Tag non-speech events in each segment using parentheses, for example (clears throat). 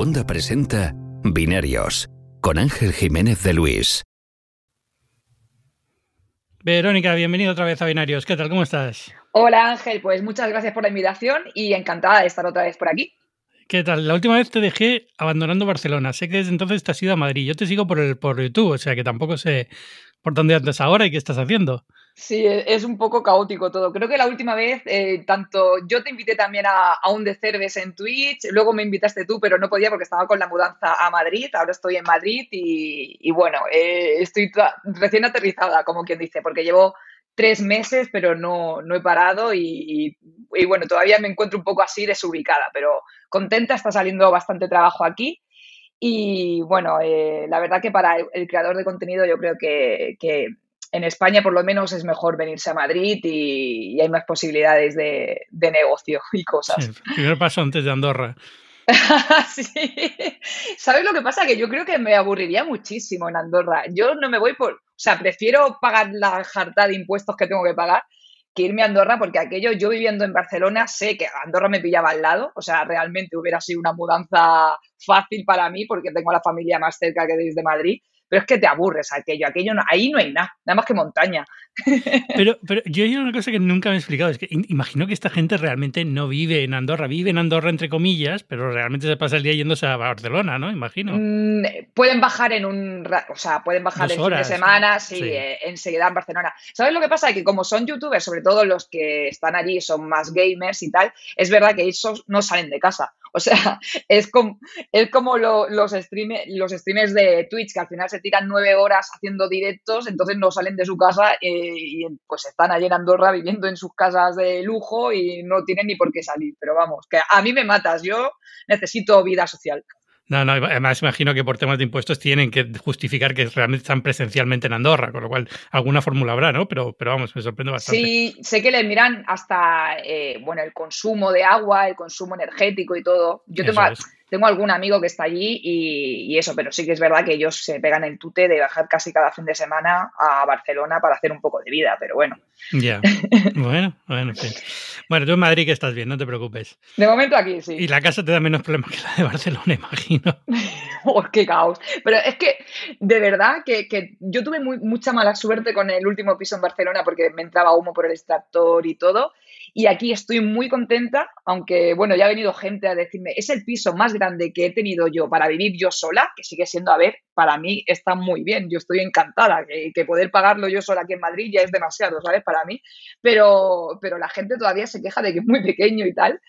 Segunda presenta Binarios con Ángel Jiménez de Luis. Verónica, bienvenido otra vez a Binarios. ¿Qué tal? ¿Cómo estás? Hola Ángel, pues muchas gracias por la invitación y encantada de estar otra vez por aquí. ¿Qué tal? La última vez te dejé abandonando Barcelona. Sé que desde entonces te has ido a Madrid. Yo te sigo por, el, por YouTube, o sea que tampoco sé por dónde andas ahora y qué estás haciendo. Sí, e, es un poco caótico todo. Creo que la última vez, eh, tanto yo te invité también a, un de Cerves en Twitch, luego me invitaste tú, pero no podía porque estaba con la mudanza a Madrid. Ahora estoy en Madrid y, bueno, eh, estoy recién aterrizada, como quien dice, porque llevo tres meses, pero no, no he parado y, bueno, todavía me encuentro un poco así desubicada, pero contenta, está saliendo bastante trabajo aquí. Y bueno, eh, la verdad que para el, creador de contenido yo creo que, en España por lo menos es mejor venirse a Madrid y, hay más posibilidades de, negocio (laughs) y cosas. Sí, primer paso antes de Andorra. (laughs) sí. ¿Sabes lo que pasa? Que yo creo que me aburriría muchísimo en Andorra. Yo no me voy por, o sea, prefiero pagar la jarta de impuestos que tengo que pagar que irme a Andorra, porque aquello, yo viviendo en Barcelona, sé que Andorra me pillaba al lado, o sea, realmente hubiera sido una mudanza fácil para mí, porque tengo a la familia más cerca que desde Madrid, pero es que te aburres aquello, aquello no, ahí no hay nada, nada más que montaña. (laughs) Pero, pero yo hay una cosa que nunca me he explicado, es que imagino que esta gente realmente no vive en Andorra, vive en Andorra entre comillas, pero realmente se pasa el día yéndose a Barcelona, ¿no? Imagino. Mm, pueden bajar en un, o sea, pueden bajar en fin de semana, sí, eh, enseguida en Barcelona. ¿Sabes lo que pasa? Que como son youtubers, sobre todo los que están allí son más gamers y tal, es verdad que esos no salen de casa. (laughs) O sea, es como, es como los, los streamers de Twitch que al final se tiran nueve horas haciendo directos, entonces no salen de su casa eh, y pues están allí en Andorra viviendo en sus casas de lujo y no tienen ni por qué salir. Pero vamos, que a mí me matas, yo necesito vida social. No, no, además imagino que por temas de impuestos tienen que justificar que realmente están presencialmente en Andorra, con lo cual alguna fórmula habrá, ¿no? Pero, pero vamos, me sorprende bastante. Sí, sé que le miran hasta, eh, bueno, el consumo de agua, el consumo energético y todo. Yo tengo, tengo algún amigo que está allí y, eso, pero sí que es verdad que ellos se pegan el tute de bajar casi cada fin de semana a Barcelona para hacer un poco de vida, pero bueno. Ya. (laughs) bueno, bueno, sí. Bueno, tú en Madrid que estás bien, no te preocupes. De momento aquí, sí. Y la casa te da menos problemas que la de Barcelona, (laughs) imagino. (laughs) oh, qué caos. Pero es que, de verdad, que, yo tuve mucha mala suerte con el último piso en Barcelona porque me entraba humo por el extractor y todo. Y aquí estoy muy contenta, aunque bueno, ya ha venido gente a decirme, es el piso más grande que he tenido yo para vivir yo sola, que sigue siendo, a ver, para mí está muy bien, yo estoy encantada, que, poder pagarlo yo sola aquí en Madrid ya es demasiado, ¿sabes? Para mí, pero, pero la gente todavía se queja de que es muy pequeño y tal.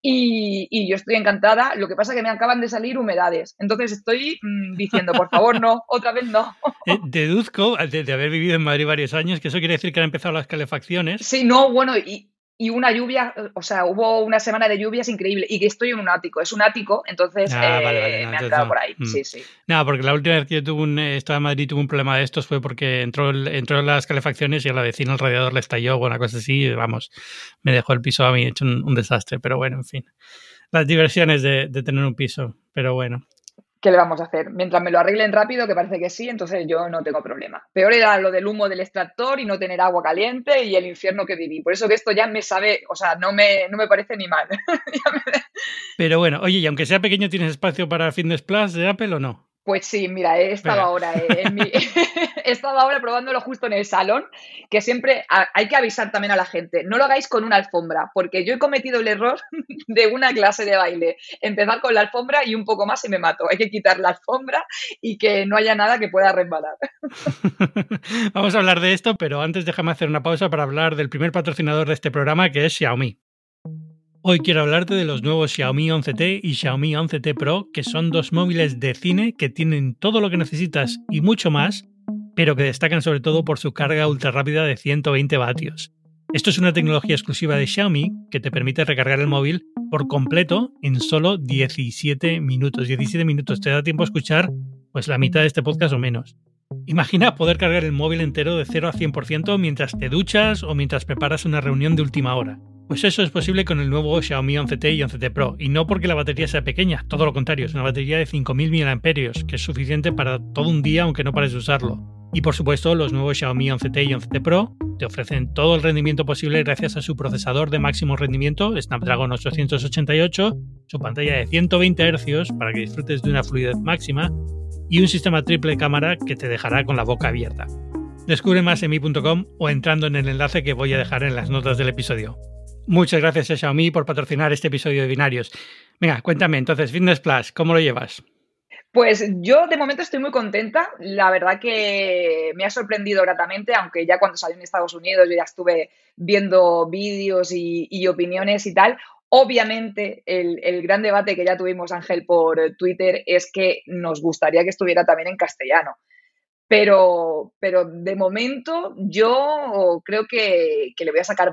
Y, yo estoy encantada. Lo que pasa es que me acaban de salir humedades. Entonces estoy mm, diciendo, por favor, no, otra vez no. (laughs) Eh, deduzco, de, de, haber vivido en Madrid varios años, que eso quiere decir que han empezado las calefacciones. Sí, no, bueno, y, y una lluvia, o sea, hubo una semana de lluvias increíble y que estoy en un ático, es un ático, entonces ah, eh, me han quedado por ahí. Mm. Sí, sí. No, porque la última vez que yo tuve un, estaba en Madrid tuve un problema de estos fue porque entró, entró las calefacciones y a la vecina el radiador le estalló o una cosa así, vamos, me dejó el piso a mí hecho un, desastre, pero bueno, en fin. Las diversiones de, de tener un piso, pero bueno. ¿Qué le vamos a hacer? Mientras me lo arreglen rápido, que parece que sí, entonces yo no tengo problema. Peor era lo del humo del extractor y no tener agua caliente y el infierno que viví. Por eso que esto ya me sabe, o sea, no me, no me parece ni mal. (laughs) Pero bueno, oye, y aunque sea pequeño, ¿tienes espacio para Fitness Plus de Apple o no? Pues sí, mira, he estado ahora eh, en mi, (laughs) he estado ahora probándolo justo en el salón, que siempre hay que avisar también a la gente, no lo hagáis con una alfombra, porque yo he cometido el error (laughs) de una clase de baile, empezar con la alfombra y un poco más y me mato. Hay que quitar la alfombra y que no haya nada que pueda resbalar. (laughs) Vamos a hablar de esto, pero antes déjame hacer una pausa para hablar del primer patrocinador de este programa, que es Xiaomi. Hoy quiero hablarte de los nuevos Xiaomi 11T y Xiaomi 11T Pro, que son dos móviles de cine que tienen todo lo que necesitas y mucho más, pero que destacan sobre todo por su carga ultra rápida de 120 vatios. Esto es una tecnología exclusiva de Xiaomi que te permite recargar el móvil por completo en solo 17 minutos. 17 minutos te da tiempo a escuchar pues la mitad de este podcast o menos. Imagina poder cargar el móvil entero de 0 a 100% mientras te duchas o mientras preparas una reunión de última hora. Pues eso es posible con el nuevo Xiaomi 11T y 11T Pro, y no porque la batería sea pequeña, todo lo contrario, es una batería de 5.000 mAh, que es suficiente para todo un día aunque no pares de usarlo. Y por supuesto, los nuevos Xiaomi 11T y 11T Pro te ofrecen todo el rendimiento posible gracias a su procesador de máximo rendimiento, Snapdragon 888, su pantalla de 120 Hz para que disfrutes de una fluidez máxima y un sistema triple cámara que te dejará con la boca abierta. Descubre más en mi.com o entrando en el enlace que voy a dejar en las notas del episodio. Muchas gracias a Xiaomi por patrocinar este episodio de Binarios. Venga, cuéntame entonces, Fitness Plus, ¿cómo lo llevas? Pues yo de momento estoy muy contenta. La verdad que me ha sorprendido gratamente, aunque ya cuando salí en Estados Unidos yo ya estuve viendo vídeos y, opiniones y tal. Obviamente, el, el, gran debate que ya tuvimos, Ángel, por Twitter es que nos gustaría que estuviera también en castellano. Pero, pero de momento yo creo que, le voy a sacar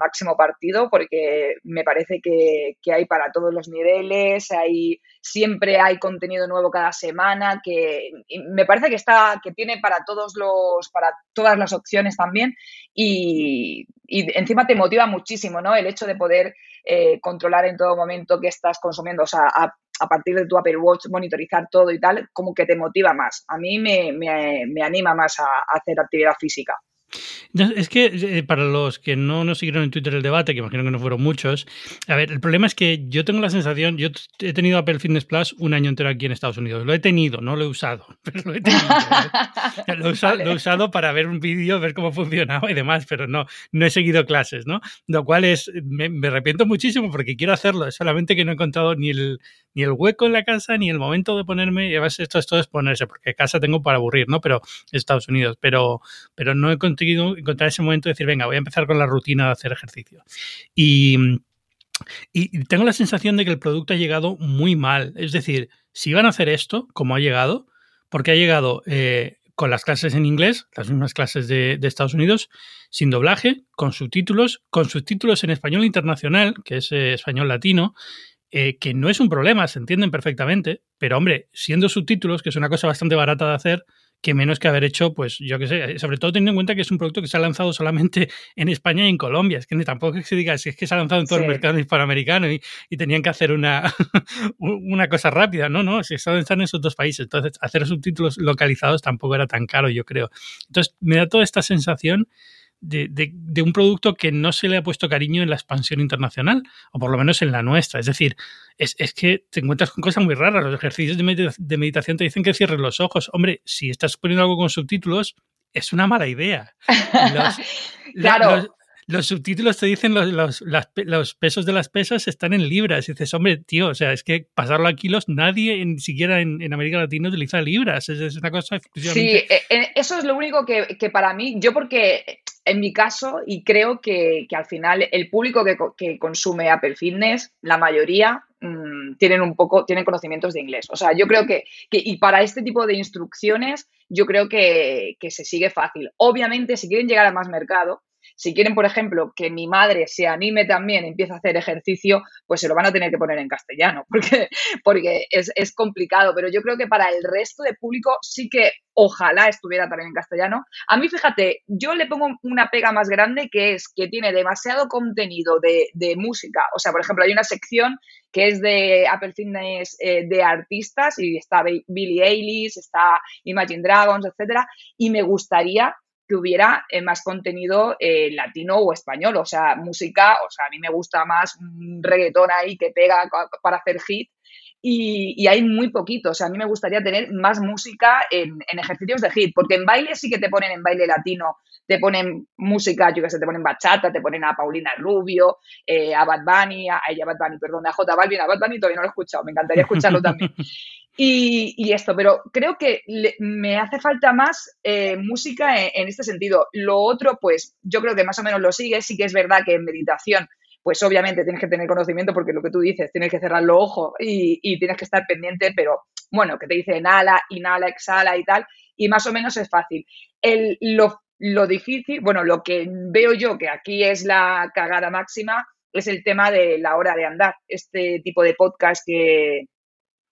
máximo partido porque me parece que, hay para todos los niveles, hay, siempre hay contenido nuevo cada semana, que me parece que está, que tiene para todos los, para todas las opciones también, y, encima te motiva muchísimo, ¿no? El hecho de poder eh, controlar en todo momento qué estás consumiendo, o sea, a, partir de tu Apple Watch monitorizar todo y tal, como que te motiva más. A mí me, me, anima más a hacer actividad física. Es que eh, para los que no nos siguieron en Twitter el debate, que imagino que no fueron muchos, a ver, el problema es que yo tengo la sensación, yo he tenido Apple Fitness Plus un año entero aquí en Estados Unidos. Lo he tenido, no lo he usado, (laughs) pero lo he tenido. ¿eh? (laughs) lo, he usado, para ver un vídeo, ver cómo funcionaba y demás, pero no, no he seguido clases, ¿no? Lo cual es, me, me arrepiento muchísimo porque quiero hacerlo, solamente que no he encontrado ni el, ni el hueco en la casa, ni el momento de ponerme, y además esto, esto es ponerse, porque casa tengo para aburrir, ¿no? Pero Estados Unidos, pero, pero no he conseguido encontrar ese momento de decir, venga, voy a empezar con la rutina de hacer ejercicio. Y, tengo la sensación de que el producto ha llegado muy mal. Es decir, si van a hacer esto, como ha llegado, porque ha llegado eh, con las clases en inglés, las mismas clases de, de, Estados Unidos, sin doblaje, con subtítulos, con subtítulos en español internacional, que es eh, español latino, eh, que no es un problema, se entienden perfectamente, pero hombre, siendo subtítulos, que es una cosa bastante barata de hacer, que menos que haber hecho, pues yo qué sé, sobre todo teniendo en cuenta que es un producto que se ha lanzado solamente (laughs) en España y en Colombia. Es que tampoco se diga, si es que se ha lanzado en todo el mercado hispanoamericano y, y, tenían que hacer una, (laughs) una cosa rápida. No, no, si están en esos dos países. Entonces, hacer subtítulos localizados tampoco era tan caro, yo creo. Entonces, me da toda esta sensación de, un producto que no se le ha puesto cariño en la expansión internacional, o por lo menos en la nuestra. Es decir, es, que te encuentras con cosas muy raras. Los ejercicios de, meditación te dicen que cierres los ojos. Hombre, si estás poniendo algo con subtítulos, es una mala idea. (laughs) claro. Los, subtítulos te dicen los, los, pesos de las pesas están en libras. Y dices, hombre, tío, o sea, es que pasarlo a kilos, nadie, ni siquiera en, América Latina, utiliza libras. Es, una cosa Sí, e, e, eso es lo único que, que para mí, yo porque en mi caso, y creo que, al final el público que, consume Apple Fitness, la mayoría, mm, tienen un poco, tienen conocimientos de inglés. O sea, yo creo que, y para este tipo de instrucciones, yo creo que, que se sigue fácil. Obviamente, si quieren llegar a más mercado, si quieren, por ejemplo, que mi madre se anime también, empiece a hacer ejercicio, pues se lo van a tener que poner en castellano, (laughs) porque, es, complicado. Pero yo creo que para el resto de público sí que ojalá estuviera también en castellano. A mí, fíjate, yo le pongo una pega más grande que es que tiene demasiado contenido de, de música. O sea, por ejemplo, hay una sección que es de Apple Fitness eh, de artistas y está Billie Eilish, está Imagine Dragons, etcétera, y me gustaría que hubiera eh, más contenido eh, latino o español, o sea, música, o sea, a mí me gusta más un reggaetón ahí que pega para hacer hit y, hay muy poquito, o sea, a mí me gustaría tener más música en, ejercicios de hit, porque en baile sí que te ponen en baile latino, te ponen música, yo que sé, te ponen bachata, te ponen a Paulina Rubio, eh, a Bad Bunny, a, a Bad Bunny, perdón, a J Balvin, a Bad Bunny todavía no lo he escuchado, me encantaría escucharlo también. (laughs) Y, esto, pero creo que me hace falta más eh, música en, este sentido. Lo otro, pues yo creo que más o menos lo sigue. Sí que es verdad que en meditación, pues obviamente tienes que tener conocimiento porque lo que tú dices, tienes que cerrar los ojos y, tienes que estar pendiente, pero bueno, que te dice inhala, inhala, exhala y tal, y más o menos es fácil. El, lo, lo difícil, bueno, lo que veo yo que aquí es la cagada máxima es el tema de la hora de andar. Este tipo de podcast que,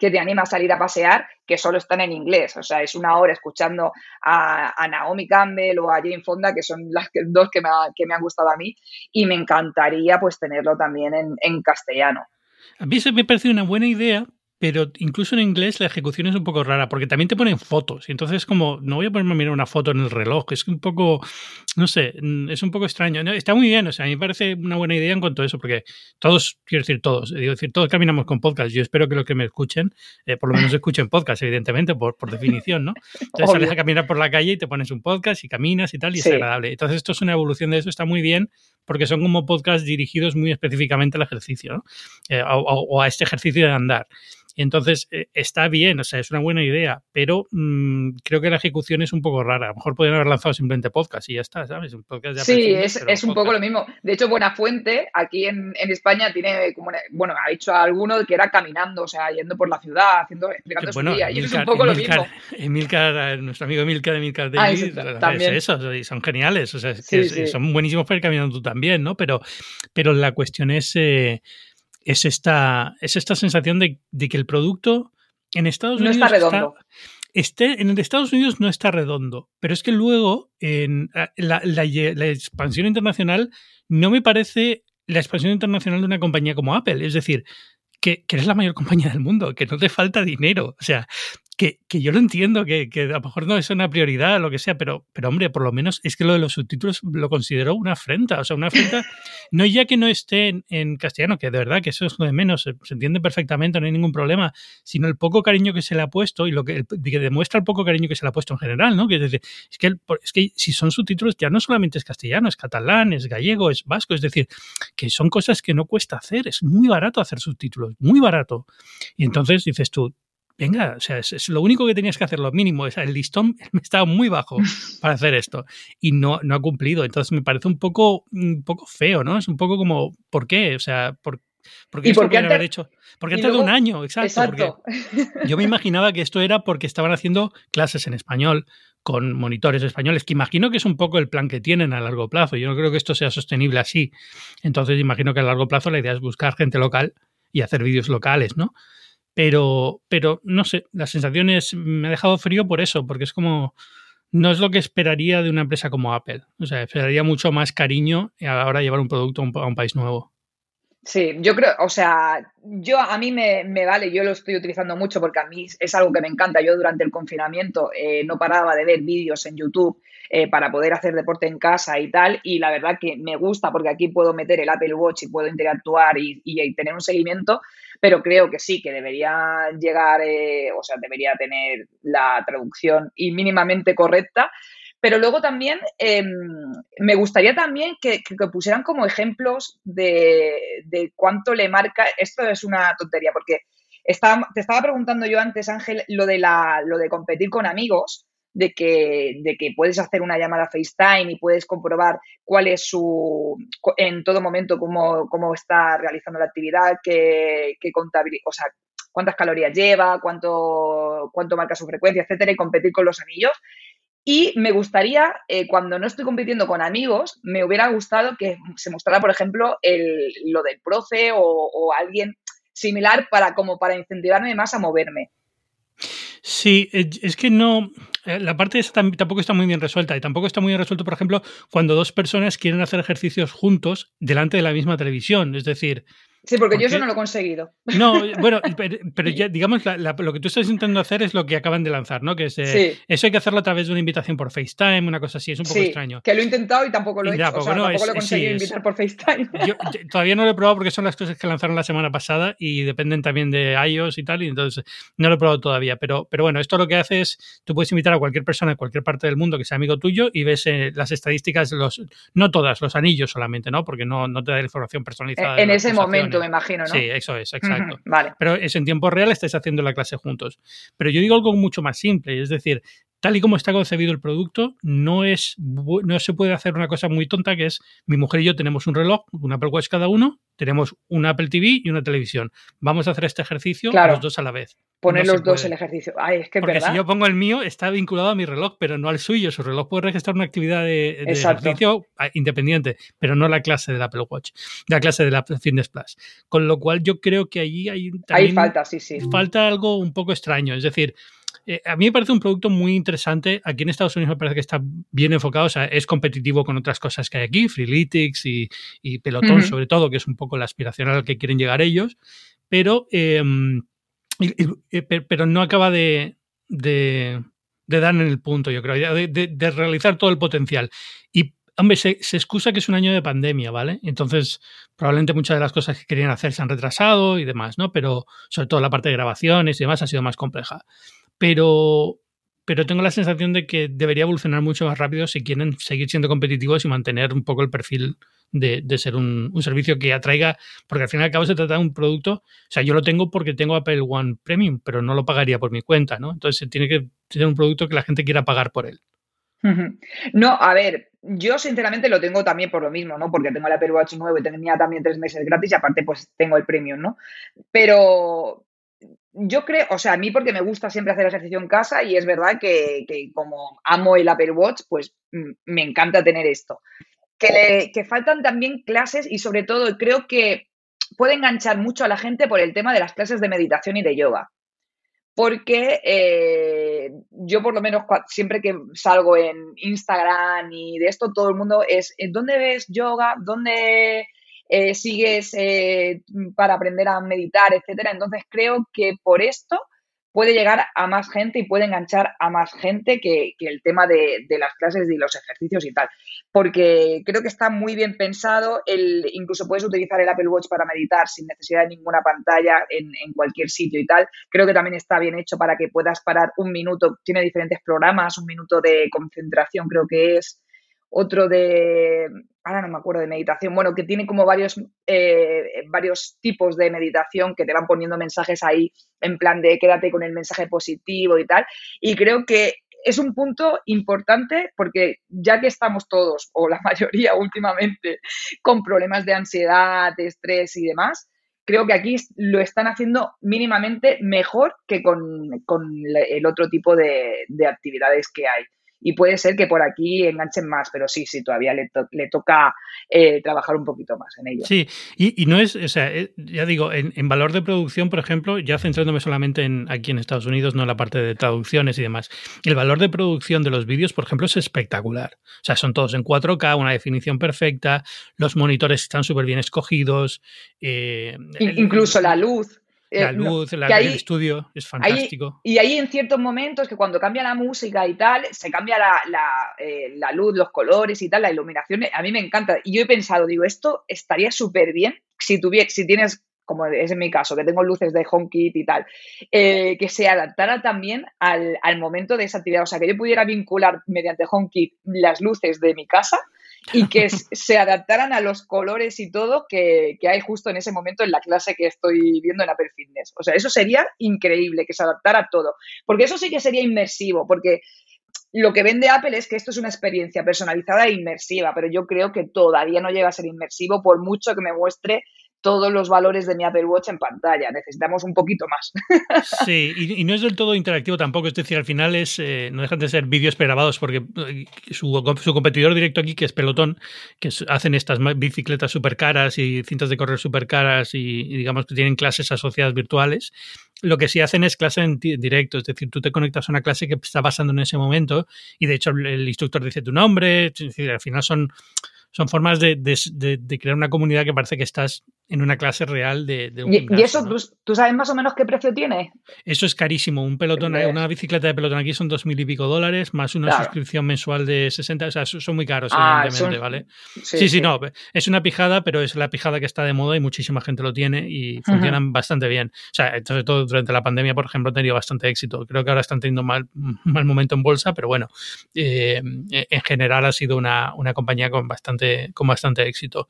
que te anima a salir a pasear, que solo están en inglés. O sea, es una hora escuchando a, Naomi Campbell o a Jane Fonda, que son las dos que me, que me han gustado a mí, y me encantaría pues tenerlo también en, en castellano. A mí se me parece una buena idea, pero incluso en inglés la ejecución es un poco rara, porque también te ponen fotos. Y entonces, como, no voy a ponerme a mirar una foto en el reloj, es un poco, no sé, mm, es un poco extraño. Está muy bien, o sea, a mí me parece una buena idea en cuanto a eso, porque todos, quiero decir, todos, digo decir, todos caminamos con podcast. Yo espero que los que me escuchen, eh, por lo menos escuchen podcast, evidentemente, por, por definición, ¿no? Entonces sales a caminar por la calle y te pones un podcast y caminas y tal, y es agradable. Entonces, esto es una evolución de eso, está muy bien, porque son como podcasts dirigidos muy específicamente al ejercicio, ¿no? Eh, o a este ejercicio de andar. Y entonces eh, está bien, o sea, es una buena idea, pero mmm, creo que la ejecución es un poco rara. A lo mejor podrían haber lanzado simplemente podcast y ya está, ¿sabes? Un podcast de sí, es, es un poco lo mismo. De hecho, Buena Fuente, aquí en, en, España, tiene como, bueno, ha dicho a alguno que era caminando, o sea, yendo por la ciudad, haciendo, explicando bueno, su día. y es un poco Emilcar, lo mismo. Emilcar, nuestro amigo Emilcar de Emilcar ah, es eso, y son geniales, o sea, es que sí, sí. son buenísimos para ir caminando tú también, ¿no? Pero, pero la cuestión es... Eh, es esta, es esta sensación de, de que el producto en Estados Unidos no está redondo. Está, este, en Estados Unidos no está redondo, pero es que luego en la, la, la, expansión internacional no me parece la expansión internacional de una compañía como Apple. Es decir, que, que, eres la mayor (laughs) compañía del mundo, que no te falta dinero. O sea, que, que, yo lo entiendo, que, que, a lo mejor no es una prioridad, lo que sea, pero, pero hombre, por lo menos es que lo de los subtítulos lo considero una afrenta. O sea, una afrenta, (laughs) no ya que no esté en, en castellano, que de verdad que eso es lo de menos, se, se, entiende perfectamente, no hay ningún problema, sino el poco cariño que se le ha puesto y lo que, el, que demuestra el poco cariño que se le ha puesto en general, ¿no? Que es decir, es que, el, es que si son subtítulos ya no solamente es castellano, es catalán, es gallego, es vasco, es decir, que son cosas que no cuesta hacer, es muy barato hacer subtítulos, muy barato. Y entonces dices tú, venga, o sea, es, es, lo único que tenías que hacer, lo mínimo. El listón (laughs) estaba muy bajo para hacer esto y no, no ha cumplido. Entonces me parece un poco, un poco feo, ¿no? Es un poco como, ¿por qué? O sea, ¿por, ¿por qué ¿Y por qué haber hecho? Porque antes luego, de un año, exacto. exacto. (laughs) yo me imaginaba que esto era porque estaban haciendo clases en español con monitores españoles, que imagino que es un poco el plan que tienen a largo plazo. Yo no creo que esto sea sostenible así. Entonces imagino que a largo plazo la idea es buscar gente local y hacer vídeos locales, ¿no? Pero, pero no sé, la sensación es, me ha dejado frío por eso, porque es como, no es lo que esperaría de una empresa como Apple. O sea, esperaría mucho más cariño a la hora de llevar un producto a un país nuevo. Sí, yo creo, o sea, yo a mí me, me, vale, yo lo estoy utilizando mucho porque a mí es algo que me encanta. Yo durante el confinamiento eh, no paraba de ver vídeos en YouTube eh, para poder hacer deporte en casa y tal, y la verdad que me gusta porque aquí puedo meter el Apple Watch y puedo interactuar y, y, y tener un seguimiento, pero creo que sí, que debería llegar, eh, o sea, debería tener la traducción y mínimamente correcta. Pero luego también eh, me gustaría también que, pusieran como ejemplos de, cuánto le marca. Esto es una tontería, porque te estaba preguntando yo antes, Ángel, lo de, la, lo de competir con amigos, de que, de que puedes hacer una llamada FaceTime y puedes comprobar cuál es su, en todo momento, cómo, cómo está realizando la actividad, qué, qué o sea, cuántas calorías lleva, cuánto, cuánto marca su frecuencia, etcétera, y competir con los anillos. Y me gustaría, eh, cuando no estoy compitiendo con amigos, me hubiera gustado que se mostrara, por ejemplo, el, lo del profe o, alguien similar para como para incentivarme más a moverme. Sí, es que no. Eh, la parte esa tampoco está muy bien resuelta y tampoco está muy bien resuelto, por ejemplo, cuando dos personas quieren hacer ejercicios juntos delante de la misma televisión. Es decir, Sí, porque, porque, yo eso no lo he conseguido. No, bueno, (laughs) pero, pero ya, digamos, la, la, lo que tú estás intentando hacer es lo que acaban de lanzar, ¿no? Que es, eh, sí. eso hay que hacerlo a través de una invitación por FaceTime, una cosa así, es un poco sí, extraño. que lo he intentado y tampoco lo he hecho, o sea, bueno, tampoco es, lo he conseguido sí, invitar por FaceTime. Yo, (laughs) yo, todavía no lo he probado porque son las cosas que lanzaron la semana pasada y dependen también de iOS y tal, y entonces no lo he probado todavía, pero, pero bueno, esto lo que hace es, tú puedes invitar a cualquier persona de cualquier parte del mundo que sea amigo tuyo y ves eh, las estadísticas, los no todas, los anillos solamente, ¿no? Porque no, no te da información personalizada. En, en ese momento, me imagino, ¿no? Sí, eso es, exacto. Uh -huh, vale. Pero es en tiempo real, estáis haciendo la clase juntos. Pero yo digo algo mucho más simple, es decir, tal y como está concebido el producto, no, es, no se puede hacer una cosa muy tonta que es, mi mujer y yo tenemos un reloj, un Apple Watch cada uno, tenemos un Apple TV y una televisión. Vamos a hacer este ejercicio claro. los dos a la vez. Poner no los dos el ejercicio. Ay, es que Porque verdad. si yo pongo el mío, está vinculado a mi reloj, pero no al suyo. Su reloj puede registrar una actividad de, de ejercicio independiente, pero no la clase del Apple Watch, la clase de la Fitness Plus. Con lo cual yo creo que allí hay... Ahí falta, sí, sí. Falta algo un poco extraño. Es decir, eh, a mí me parece un producto muy interesante. Aquí en Estados Unidos me parece que está bien enfocado, o sea, es competitivo con otras cosas que hay aquí, Freeletics y, y Pelotón, uh -huh. sobre todo, que es un poco la aspiración a la que quieren llegar ellos. Pero eh, pero no acaba de, de, dar en el punto, yo creo, de, de, realizar todo el potencial. Y, hombre, se, se, excusa que es un año de pandemia, ¿vale? Entonces, probablemente muchas de las cosas que querían hacer se han retrasado y demás, ¿no? Pero sobre todo la parte de grabaciones y demás ha sido más compleja. Pero, pero tengo la sensación de que debería evolucionar mucho más rápido si quieren seguir siendo competitivos y mantener un poco el perfil de, ser un, servicio que atraiga, porque al fin y al cabo se trata de un producto, o sea, yo lo tengo porque tengo Apple One Premium, pero no lo pagaría por mi cuenta, ¿no? Entonces tiene que ser un producto que la gente quiera pagar por él. No, a ver, yo sinceramente lo tengo también por lo mismo, ¿no? Porque tengo el Apple Watch nuevo y tenía también tres meses gratis y aparte pues tengo el premium, ¿no? Pero, yo creo, o sea, a mí porque me gusta siempre hacer ejercicio en casa y es verdad que, como amo el Apple Watch, pues mm, me encanta tener esto. Que, que faltan también clases y sobre todo creo que puede enganchar mucho a la gente por el tema de las clases de meditación y de yoga. Porque eh, yo por lo menos siempre que salgo en Instagram y de esto, todo el mundo es, ¿dónde ves yoga? ¿Dónde eh, sigues eh, para aprender a meditar, etcétera. Entonces creo que por esto puede llegar a más gente y puede enganchar a más gente que, el tema de, las clases y los ejercicios y tal. Porque creo que está muy bien pensado. El, incluso puedes utilizar el Apple Watch para meditar sin necesidad de ninguna pantalla en, en, cualquier sitio y tal. Creo que también está bien hecho para que puedas parar un minuto. Tiene diferentes programas, un minuto de concentración creo que es otro de, ahora no me acuerdo de meditación, bueno, que tiene como varios, eh, varios tipos de meditación que te van poniendo mensajes ahí en plan de quédate con el mensaje positivo y tal. Y creo que es un punto importante porque ya que estamos todos, o la (laughs) mayoría últimamente, con problemas de ansiedad, de estrés y demás, creo que aquí lo están haciendo mínimamente mejor que con, el otro tipo de actividades que hay y puede ser que por aquí enganchen más, pero sí, sí, todavía le, toca eh, trabajar un poquito más en ello. Sí, y, no es, o sea, eh, ya digo, en, valor de producción, por ejemplo, ya centrándome solamente en aquí en Estados Unidos, no en la parte de traducciones y demás, el valor de producción de los vídeos, por ejemplo, es espectacular. O sea, son todos en 4K, una definición perfecta, los monitores están súper bien escogidos. Eh, Incluso la luz. La eh, luz, el estudio es fantástico. y hay en ciertos momentos que cuando cambia la música y tal, se cambia eh, la, luz, los colores y tal, la iluminación. A mí me encanta. Y yo he pensado, digo, esto estaría súper bien si, si tienes como es en mi caso, que tengo luces de HomeKit y tal, eh, que se adaptara también al, al, momento de esa actividad. O sea, que yo pudiera vincular mediante HomeKit las luces de mi casa y que se adaptaran a los colores y todo que, hay justo en ese momento en la clase que estoy viendo en Apple Fitness. O sea, eso sería increíble, que se adaptara a todo. Porque eso sí que sería inmersivo, porque lo que vende Apple es que esto es una experiencia personalizada e inmersiva, pero yo creo que todavía no llega a ser inmersivo por mucho que me muestre todos los valores de mi Apple Watch en pantalla. Necesitamos un poquito más. (laughs) Sí, y, no es del todo interactivo tampoco. Es decir, al final es eh, no dejan de ser vídeos pregrabados porque eh, su, competidor directo aquí, que es Pelotón, que hacen estas bicicletas súper caras y cintas de correr súper caras y, digamos que tienen clases asociadas virtuales, lo que sí hacen es clase en directo, es decir, tú te conectas a una clase que está pasando en ese momento y de hecho el, instructor dice tu nombre, es decir, al final son son formas de, crear una comunidad que parece que estás en una clase real de, un ¿Y, ¿Y eso ¿tú, sabes más o menos qué precio tiene? Eso es carísimo. Un pelotón, una bicicleta de pelotón aquí son dos mil y pico dólares, más una suscripción mensual de 60. O sea, son muy caros, ah, evidentemente, ¿vale? Sí sí, no. Es una pijada, pero es la pijada que está de moda y muchísima gente lo tiene y funcionan bastante bien. O sea, sobre todo durante la pandemia, por ejemplo, han tenido bastante éxito. Creo que ahora están teniendo mal, mal momento en bolsa, pero bueno, eh, en general ha sido una, una compañía con bastante con bastante éxito.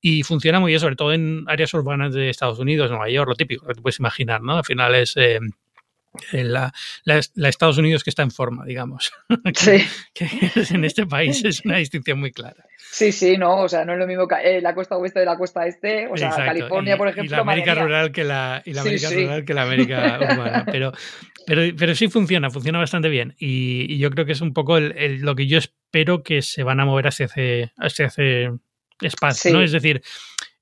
Y funciona muy bien, sobre todo en áreas urbanas de Estados Unidos, Nueva York, lo típico que te puedes imaginar, ¿no? Al final es... Eh, la, Estados Unidos que está en forma, digamos. (laughs) que, en este país es una distinción muy clara. Sí, sí, no, o sea, no es lo mismo eh, la costa oeste de la costa este, o sea, California, por ejemplo. Y la América rural que la, y la América rural que la América (laughs) urbana. Pero, pero, pero sí funciona, funciona bastante bien. Y, yo creo que es un poco lo que yo espero que se van a mover hacia ese, hacia ese espacio, ¿no? Es decir,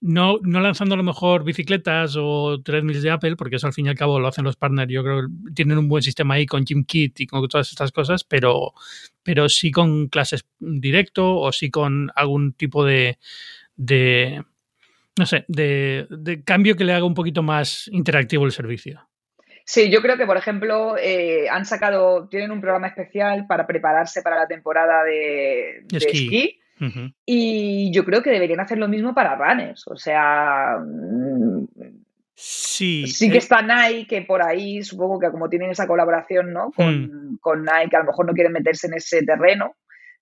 no, no lanzando a lo mejor bicicletas o treadmills de Apple, porque eso al fin y al cabo lo hacen los partners. Yo creo que tienen un buen sistema ahí con GymKit y con todas estas cosas, pero, pero sí con clases directo o sí con algún tipo de, de no sé, de, de cambio que le haga un poquito más interactivo el servicio. Sí, yo creo que, por ejemplo, eh, han sacado, tienen un programa especial para prepararse para la temporada de, esquí. Y yo creo que deberían hacer lo mismo para runners. O sea, mm, Sí. Sí que eh está Nike, que por ahí supongo que como tienen esa colaboración ¿no? con, mm. con Nike, a lo mejor no quieren meterse en ese terreno.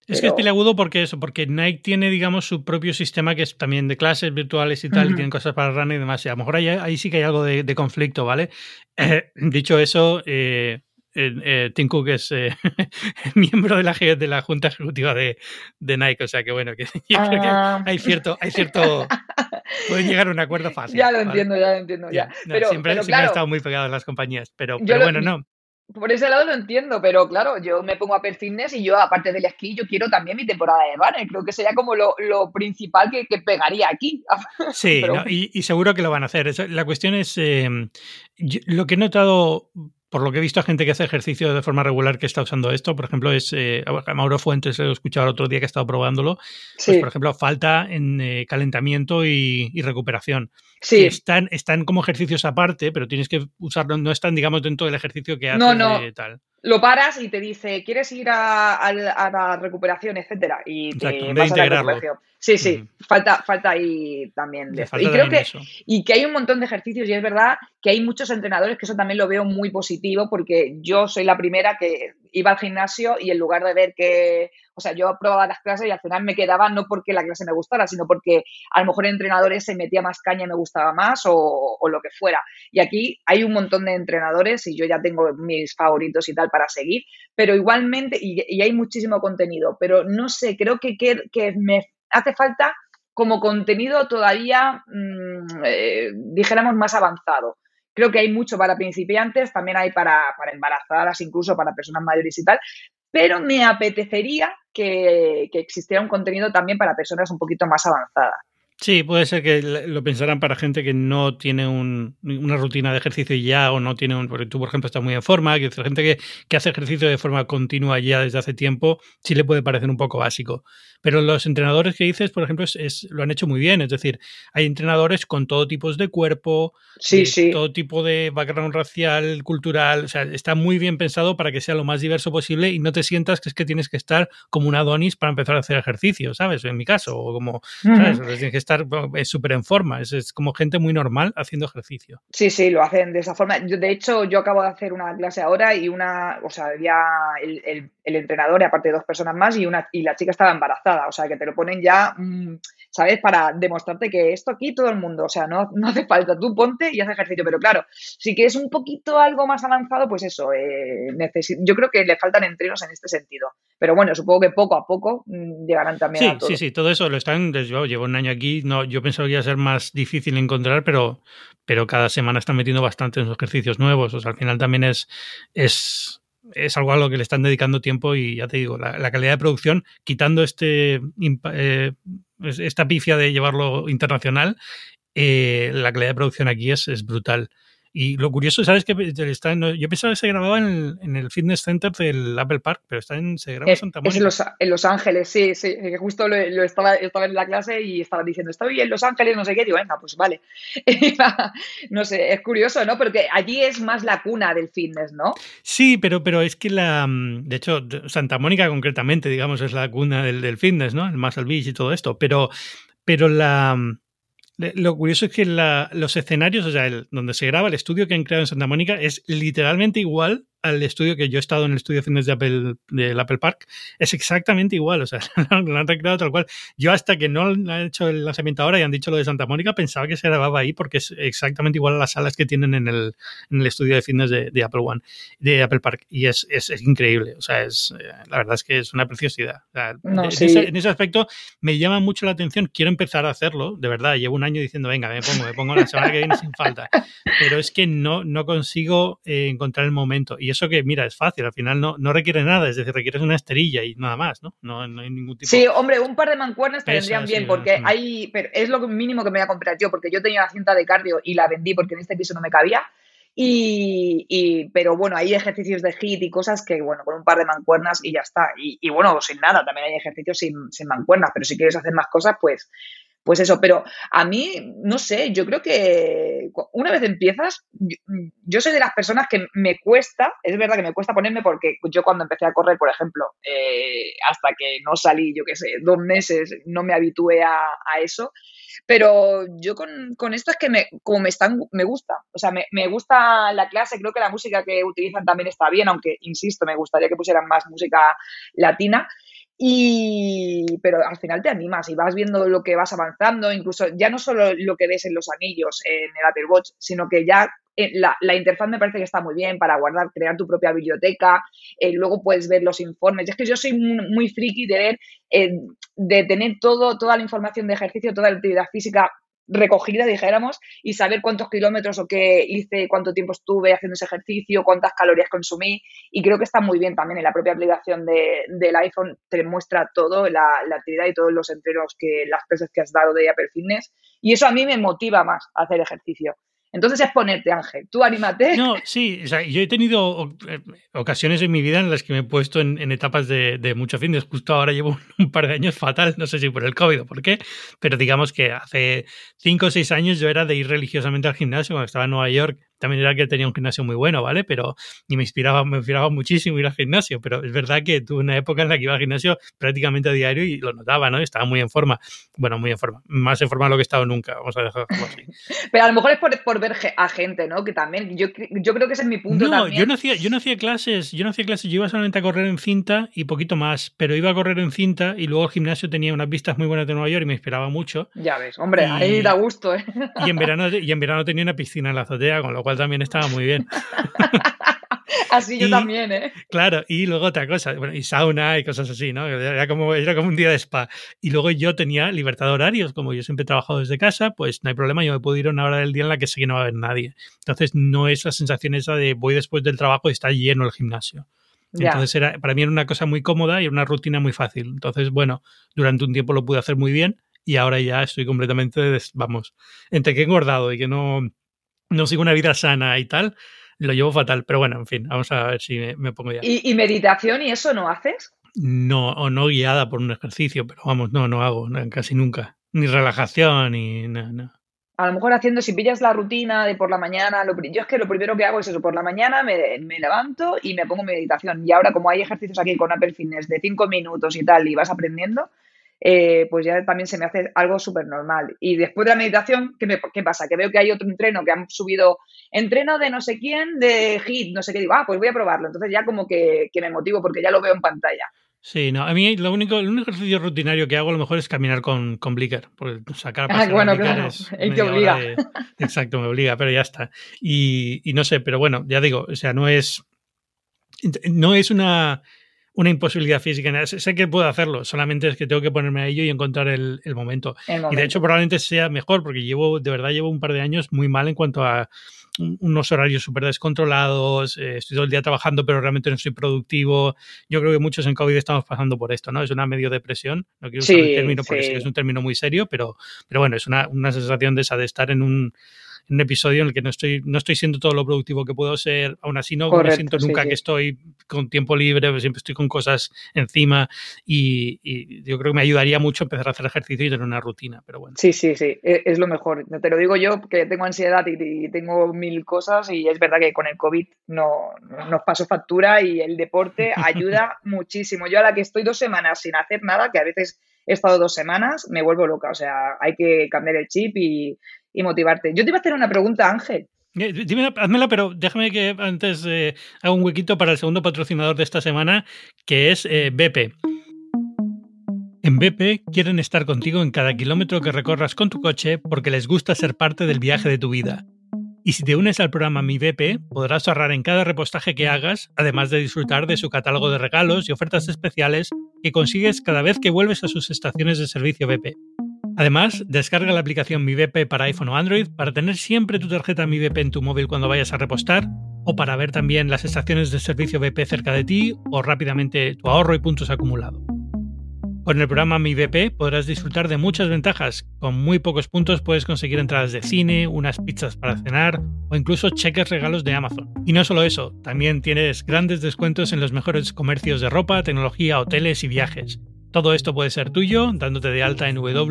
Es que es peleagudo porque eso, porque Nike tiene, digamos, su propio sistema que es también de clases virtuales y tal, y tienen cosas para runner y demás. Y a lo mejor ahí, sí que hay algo de, conflicto, ¿vale? Eh, (clears throat) dicho eso, eh, eh, Tim Cook es eh, (laughs) miembro de la, de la junta ejecutiva de, Nike, o sea que bueno, (laughs) que ah. hay cierto, hay cierto, pueden llegar a un acuerdo (laughs) fácil. Ya lo entiendo, ya lo entiendo, ya. pero, siempre, han estado muy pegados las compañías, pero, pero bueno, no por ese lado lo entiendo, pero claro, yo me pongo a per fitness y yo, aparte del esquí, yo quiero también mi temporada de runner. Creo que sería como lo, principal que, pegaría aquí. Sí, y, seguro que lo van a hacer. La cuestión es, eh, lo que he notado por lo que he visto a gente que hace ejercicio de forma regular que está usando esto, por ejemplo, es eh, Mauro Fuentes, lo he escuchado el otro día que ha estado probándolo. Pues, por ejemplo, falta en eh, calentamiento y, recuperación. Sí. Están, están como ejercicios aparte, pero tienes que usarlo, no están, digamos, dentro del ejercicio que haces no, no. tal lo paras y te dice, ¿quieres ir a, la recuperación, etcétera? Y te vas a la recuperación. Sí, sí, falta, falta ahí también de Y creo que, y que hay un montón de ejercicios, y es verdad que hay muchos entrenadores que eso también lo veo muy positivo, porque yo soy la primera que iba al gimnasio y en lugar de ver que, o sea, yo probaba las clases y al final me quedaba no porque la clase me gustara, sino porque a lo mejor el entrenador se metía más caña y me gustaba más o, lo que fuera. Y aquí hay un montón de entrenadores y yo ya tengo mis favoritos y tal para seguir, pero igualmente, y, hay muchísimo contenido, pero no sé, creo que, que, me hace falta como contenido todavía, mm, eh, dijéramos, más avanzado. Creo que hay mucho para principiantes, también hay para, para embarazadas, incluso para personas mayores y tal, pero me apetecería que, que existiera un contenido también para personas un poquito más avanzadas. Sí, puede ser que lo pensarán para gente que no tiene una rutina de ejercicio ya o no tiene un. Porque tú, por ejemplo, estás muy en forma, que gente que, que, hace ejercicio de forma continua ya desde hace tiempo, sí le puede parecer un poco básico. Pero los entrenadores que dices, por ejemplo, es, lo han hecho muy bien. Es decir, hay entrenadores con todo tipo de cuerpo, sí, sí. todo tipo de background racial, cultural. O sea, está muy bien pensado para que sea lo más diverso posible y no te sientas que es que tienes que estar como un Adonis para empezar a hacer ejercicio, ¿sabes? En mi caso, o como, ¿sabes? Tienes que estar súper en forma. Es, como gente muy normal haciendo ejercicio. Sí, sí, lo hacen de esa forma. Yo, de hecho, yo acabo de hacer una clase ahora y una, o sea, había el, el entrenador y aparte de dos personas más y, una, y la chica estaba embarazada. O sea, que te lo ponen ya, mm, ¿sabes? Para demostrarte que esto aquí todo el mundo, o sea, no, no hace falta, tú ponte y haz ejercicio. Pero claro, si que es un poquito algo más avanzado, pues eso, eh, yo creo que le faltan entrenos en este sentido. Pero bueno, supongo que poco a poco mm, llegarán también sí, a todo. Sí, sí, todo eso lo están, yo llevo un año aquí, no, yo pensaba que iba a ser más difícil encontrar, pero, pero cada semana están metiendo bastante en sus ejercicios nuevos. O sea, al final también es, es es algo a lo que le están dedicando tiempo y ya te digo, la, calidad de producción, quitando este eh, esta pifia de llevarlo internacional, eh, la calidad de producción aquí es, es brutal. Y lo curioso, ¿sabes? Que está yo pensaba que se grababa en el, Fitness Center del Apple Park, pero está en, se graba en Santa Mónica. Es en Los, Ángeles, sí, sí. Justo lo, estaba, estaba, en la clase y estaba diciendo, estoy en Los Ángeles, no sé qué. Digo, venga, pues vale. (laughs) no sé, es curioso, ¿no? Porque allí es más la cuna del fitness, ¿no? Sí, pero, pero es que la. De hecho, Santa Mónica concretamente, digamos, es la cuna del, del fitness, ¿no? El Muscle Beach y todo esto. Pero, pero la lo curioso es que los escenarios, o sea, el, donde se graba el estudio que han creado en Santa Mónica es literalmente igual al estudio que yo he estado en el estudio de fitness de Apple, del Apple Park, es exactamente igual, o sea, (laughs) lo han recreado tal cual. Yo hasta que no han hecho el lanzamiento ahora y han dicho lo de Santa Mónica, pensaba que se grababa ahí porque es exactamente igual a las salas que tienen en el, en el estudio de fitness de, Apple One, de Apple Park, y es, es, increíble, o sea, es, eh, la verdad es que es una preciosidad. en, ese, aspecto me llama mucho la atención, quiero empezar a hacerlo, de verdad, llevo un año diciendo, venga, me pongo, me pongo la semana que viene sin falta, pero es que no, no consigo eh, encontrar el momento, y eso que, mira, es fácil, al final no, no requiere nada, es decir, requieres una esterilla y nada más, ¿no? No, hay ningún tipo Sí, hombre, un par de mancuernas te vendrían bien, porque hay, pero es lo mínimo que me voy a comprar yo, porque yo tenía la cinta de cardio y la vendí porque en este piso no me cabía. Y, pero bueno, hay ejercicios de hit y cosas que, bueno, con un par de mancuernas y ya está. Y, bueno, sin nada, también hay ejercicios sin, sin mancuernas, pero si quieres hacer más cosas, pues, pues eso, pero a mí, no sé, yo creo que una vez empiezas, yo, soy de las personas que me cuesta, es verdad que me cuesta ponerme porque yo cuando empecé a correr, por ejemplo, eh, hasta que no salí, yo qué sé, dos meses, no me habitué a, eso, pero yo con, esto es que me, como me están, me gusta, o sea, me, me, gusta la clase, creo que la música que utilizan también está bien, aunque, insisto, me gustaría que pusieran más música latina, y, pero al final te animas y vas viendo lo que vas avanzando, incluso ya no solo lo que ves en los anillos, en el Apple Watch, sino que ya eh, la, la, interfaz me parece que está muy bien para guardar, crear tu propia biblioteca, eh, luego puedes ver los informes. es que yo soy muy, friki de ver, eh, de tener todo, toda la información de ejercicio, toda la actividad física recogida, dijéramos, y saber cuántos kilómetros o qué hice, cuánto tiempo estuve haciendo ese ejercicio, cuántas calorías consumí. Y creo que está muy bien también en la propia aplicación de, del iPhone, te muestra todo, la, actividad y todos los entrenos, que las pesas que has dado de Apple Fitness. Y eso a mí me motiva más a hacer ejercicio. Entonces es ponerte, Ángel. Tú anímate. No, sí, o sea, yo he tenido eh, ocasiones en mi vida en las que me he puesto en, etapas de, de, mucho fitness. Justo ahora llevo (laughs) un, par de años fatal, no sé si por el COVID o por qué, pero digamos que hace cinco o seis años yo era de ir religiosamente al gimnasio cuando estaba en Nueva York también era que tenía un gimnasio muy bueno, ¿vale? Pero y me inspiraba, me inspiraba muchísimo ir al gimnasio, pero es verdad que tuve una época en la que iba al gimnasio prácticamente a diario y lo notaba, ¿no? Estaba muy en forma. Bueno, muy en forma. Más en forma de lo que he estado nunca, vamos a dejarlo así. (laughs) pero a lo mejor es por, por, ver a gente, ¿no? Que también, yo, yo creo que ese es mi punto no, Yo no, hacía, yo no hacía clases, yo no hacía clases, yo iba solamente a correr en cinta y poquito más, pero iba a correr en cinta y luego el gimnasio tenía unas vistas muy buenas de Nueva York y me inspiraba mucho. Ya ves, hombre, ahí da gusto, ¿eh? Y en verano, (laughs) y en verano tenía una piscina en la azotea, con lo cual también estaba muy bien. (laughs) Así yo también, ¿eh? Claro, y luego otra cosa, bueno, y sauna y cosas así, ¿no? Era como, era como un día de spa. Y luego yo tenía libertad de horarios, como yo siempre he trabajado desde casa, pues no hay problema, yo me puedo ir a una hora del día en la que sé que no va a haber nadie. Entonces no es la sensación esa de voy después del trabajo y está lleno el gimnasio. Entonces era, para mí era una cosa muy cómoda y una rutina muy fácil. Entonces, bueno, durante un tiempo lo pude hacer muy bien y ahora ya estoy completamente, vamos, entre que he engordado y que no, no sigo una vida sana y tal, lo llevo fatal. Pero bueno, en fin, vamos a ver si me, pongo ya. ¿Y, meditación y eso no haces? No, o no guiada por un ejercicio, pero vamos, no, no hago, casi nunca. Ni relajación, ni nada. A lo mejor haciendo, si pillas la rutina de por la mañana, lo, yo es que lo primero que hago es eso, por la mañana me, me, levanto y me pongo meditación. Y ahora como hay ejercicios aquí con Apple Fitness de cinco minutos y tal, y vas aprendiendo, eh, pues ya también se me hace algo súper normal. Y después de la meditación, ¿qué, ¿qué, pasa? Que veo que hay otro entreno que han subido, entreno de no sé quién, de HIT, no sé qué, digo, ah, pues voy a probarlo. Entonces ya como que, me motivo porque ya lo veo en pantalla. Sí, no, a mí lo único, el único ejercicio rutinario que hago a lo mejor es caminar con, con Blicker, porque sacar a ah, bueno, claro, él te obliga. exacto, me obliga, pero ya está. Y, y no sé, pero bueno, ya digo, o sea, no es, no es una una imposibilidad física. Sé que puedo hacerlo, solamente es que tengo que ponerme a ello y encontrar el, momento. Y de hecho probablemente sea mejor porque llevo, de verdad llevo un par de años muy mal en cuanto a unos horarios súper descontrolados, eh, estoy todo el día trabajando pero realmente no soy productivo. Yo creo que muchos en COVID estamos pasando por esto, ¿no? Es una medio depresión, no quiero usar el término porque es un término muy serio, pero, pero bueno, es una, una sensación de esa de estar en un un episodio en el que no estoy, no estoy siendo todo lo productivo que puedo ser, aún así no me siento nunca que estoy con tiempo libre, pues siempre estoy con cosas encima y, yo creo que me ayudaría mucho empezar a hacer ejercicio y tener una rutina, pero bueno. Sí, sí, sí, e, es lo mejor. Te lo digo yo, que tengo ansiedad y, tengo mil cosas y es verdad que con el COVID no, nos paso factura y el deporte (laughs) ayuda muchísimo. Yo a la que estoy dos semanas sin hacer nada, que a veces he estado dos semanas, me vuelvo loca. O sea, hay que cambiar el chip y, y motivarte. Yo te iba a hacer una pregunta, Ángel. Eh, dime, házmela, pero déjame que antes eh, haga un huequito para el segundo patrocinador de esta semana, que es eh, BP. En BP quieren estar contigo en cada kilómetro que recorras con tu coche porque les gusta ser parte del viaje de tu vida. Y si te unes al programa Mi BP, podrás ahorrar en cada repostaje que hagas, además de disfrutar de su catálogo de regalos y ofertas especiales que consigues cada vez que vuelves a sus estaciones de servicio BP. Además, descarga la aplicación Mi BP para iPhone o Android para tener siempre tu tarjeta Mi BP en tu móvil cuando vayas a repostar o para ver también las estaciones de servicio BP cerca de ti o rápidamente tu ahorro y puntos acumulados. Con el programa Mi BP podrás disfrutar de muchas ventajas. Con muy pocos puntos puedes conseguir entradas de cine, unas pizzas para cenar o incluso cheques regalos de Amazon. Y no solo eso, también tienes grandes descuentos en los mejores comercios de ropa, tecnología, hoteles y viajes. Todo esto puede ser tuyo dándote de alta en www.mibp.es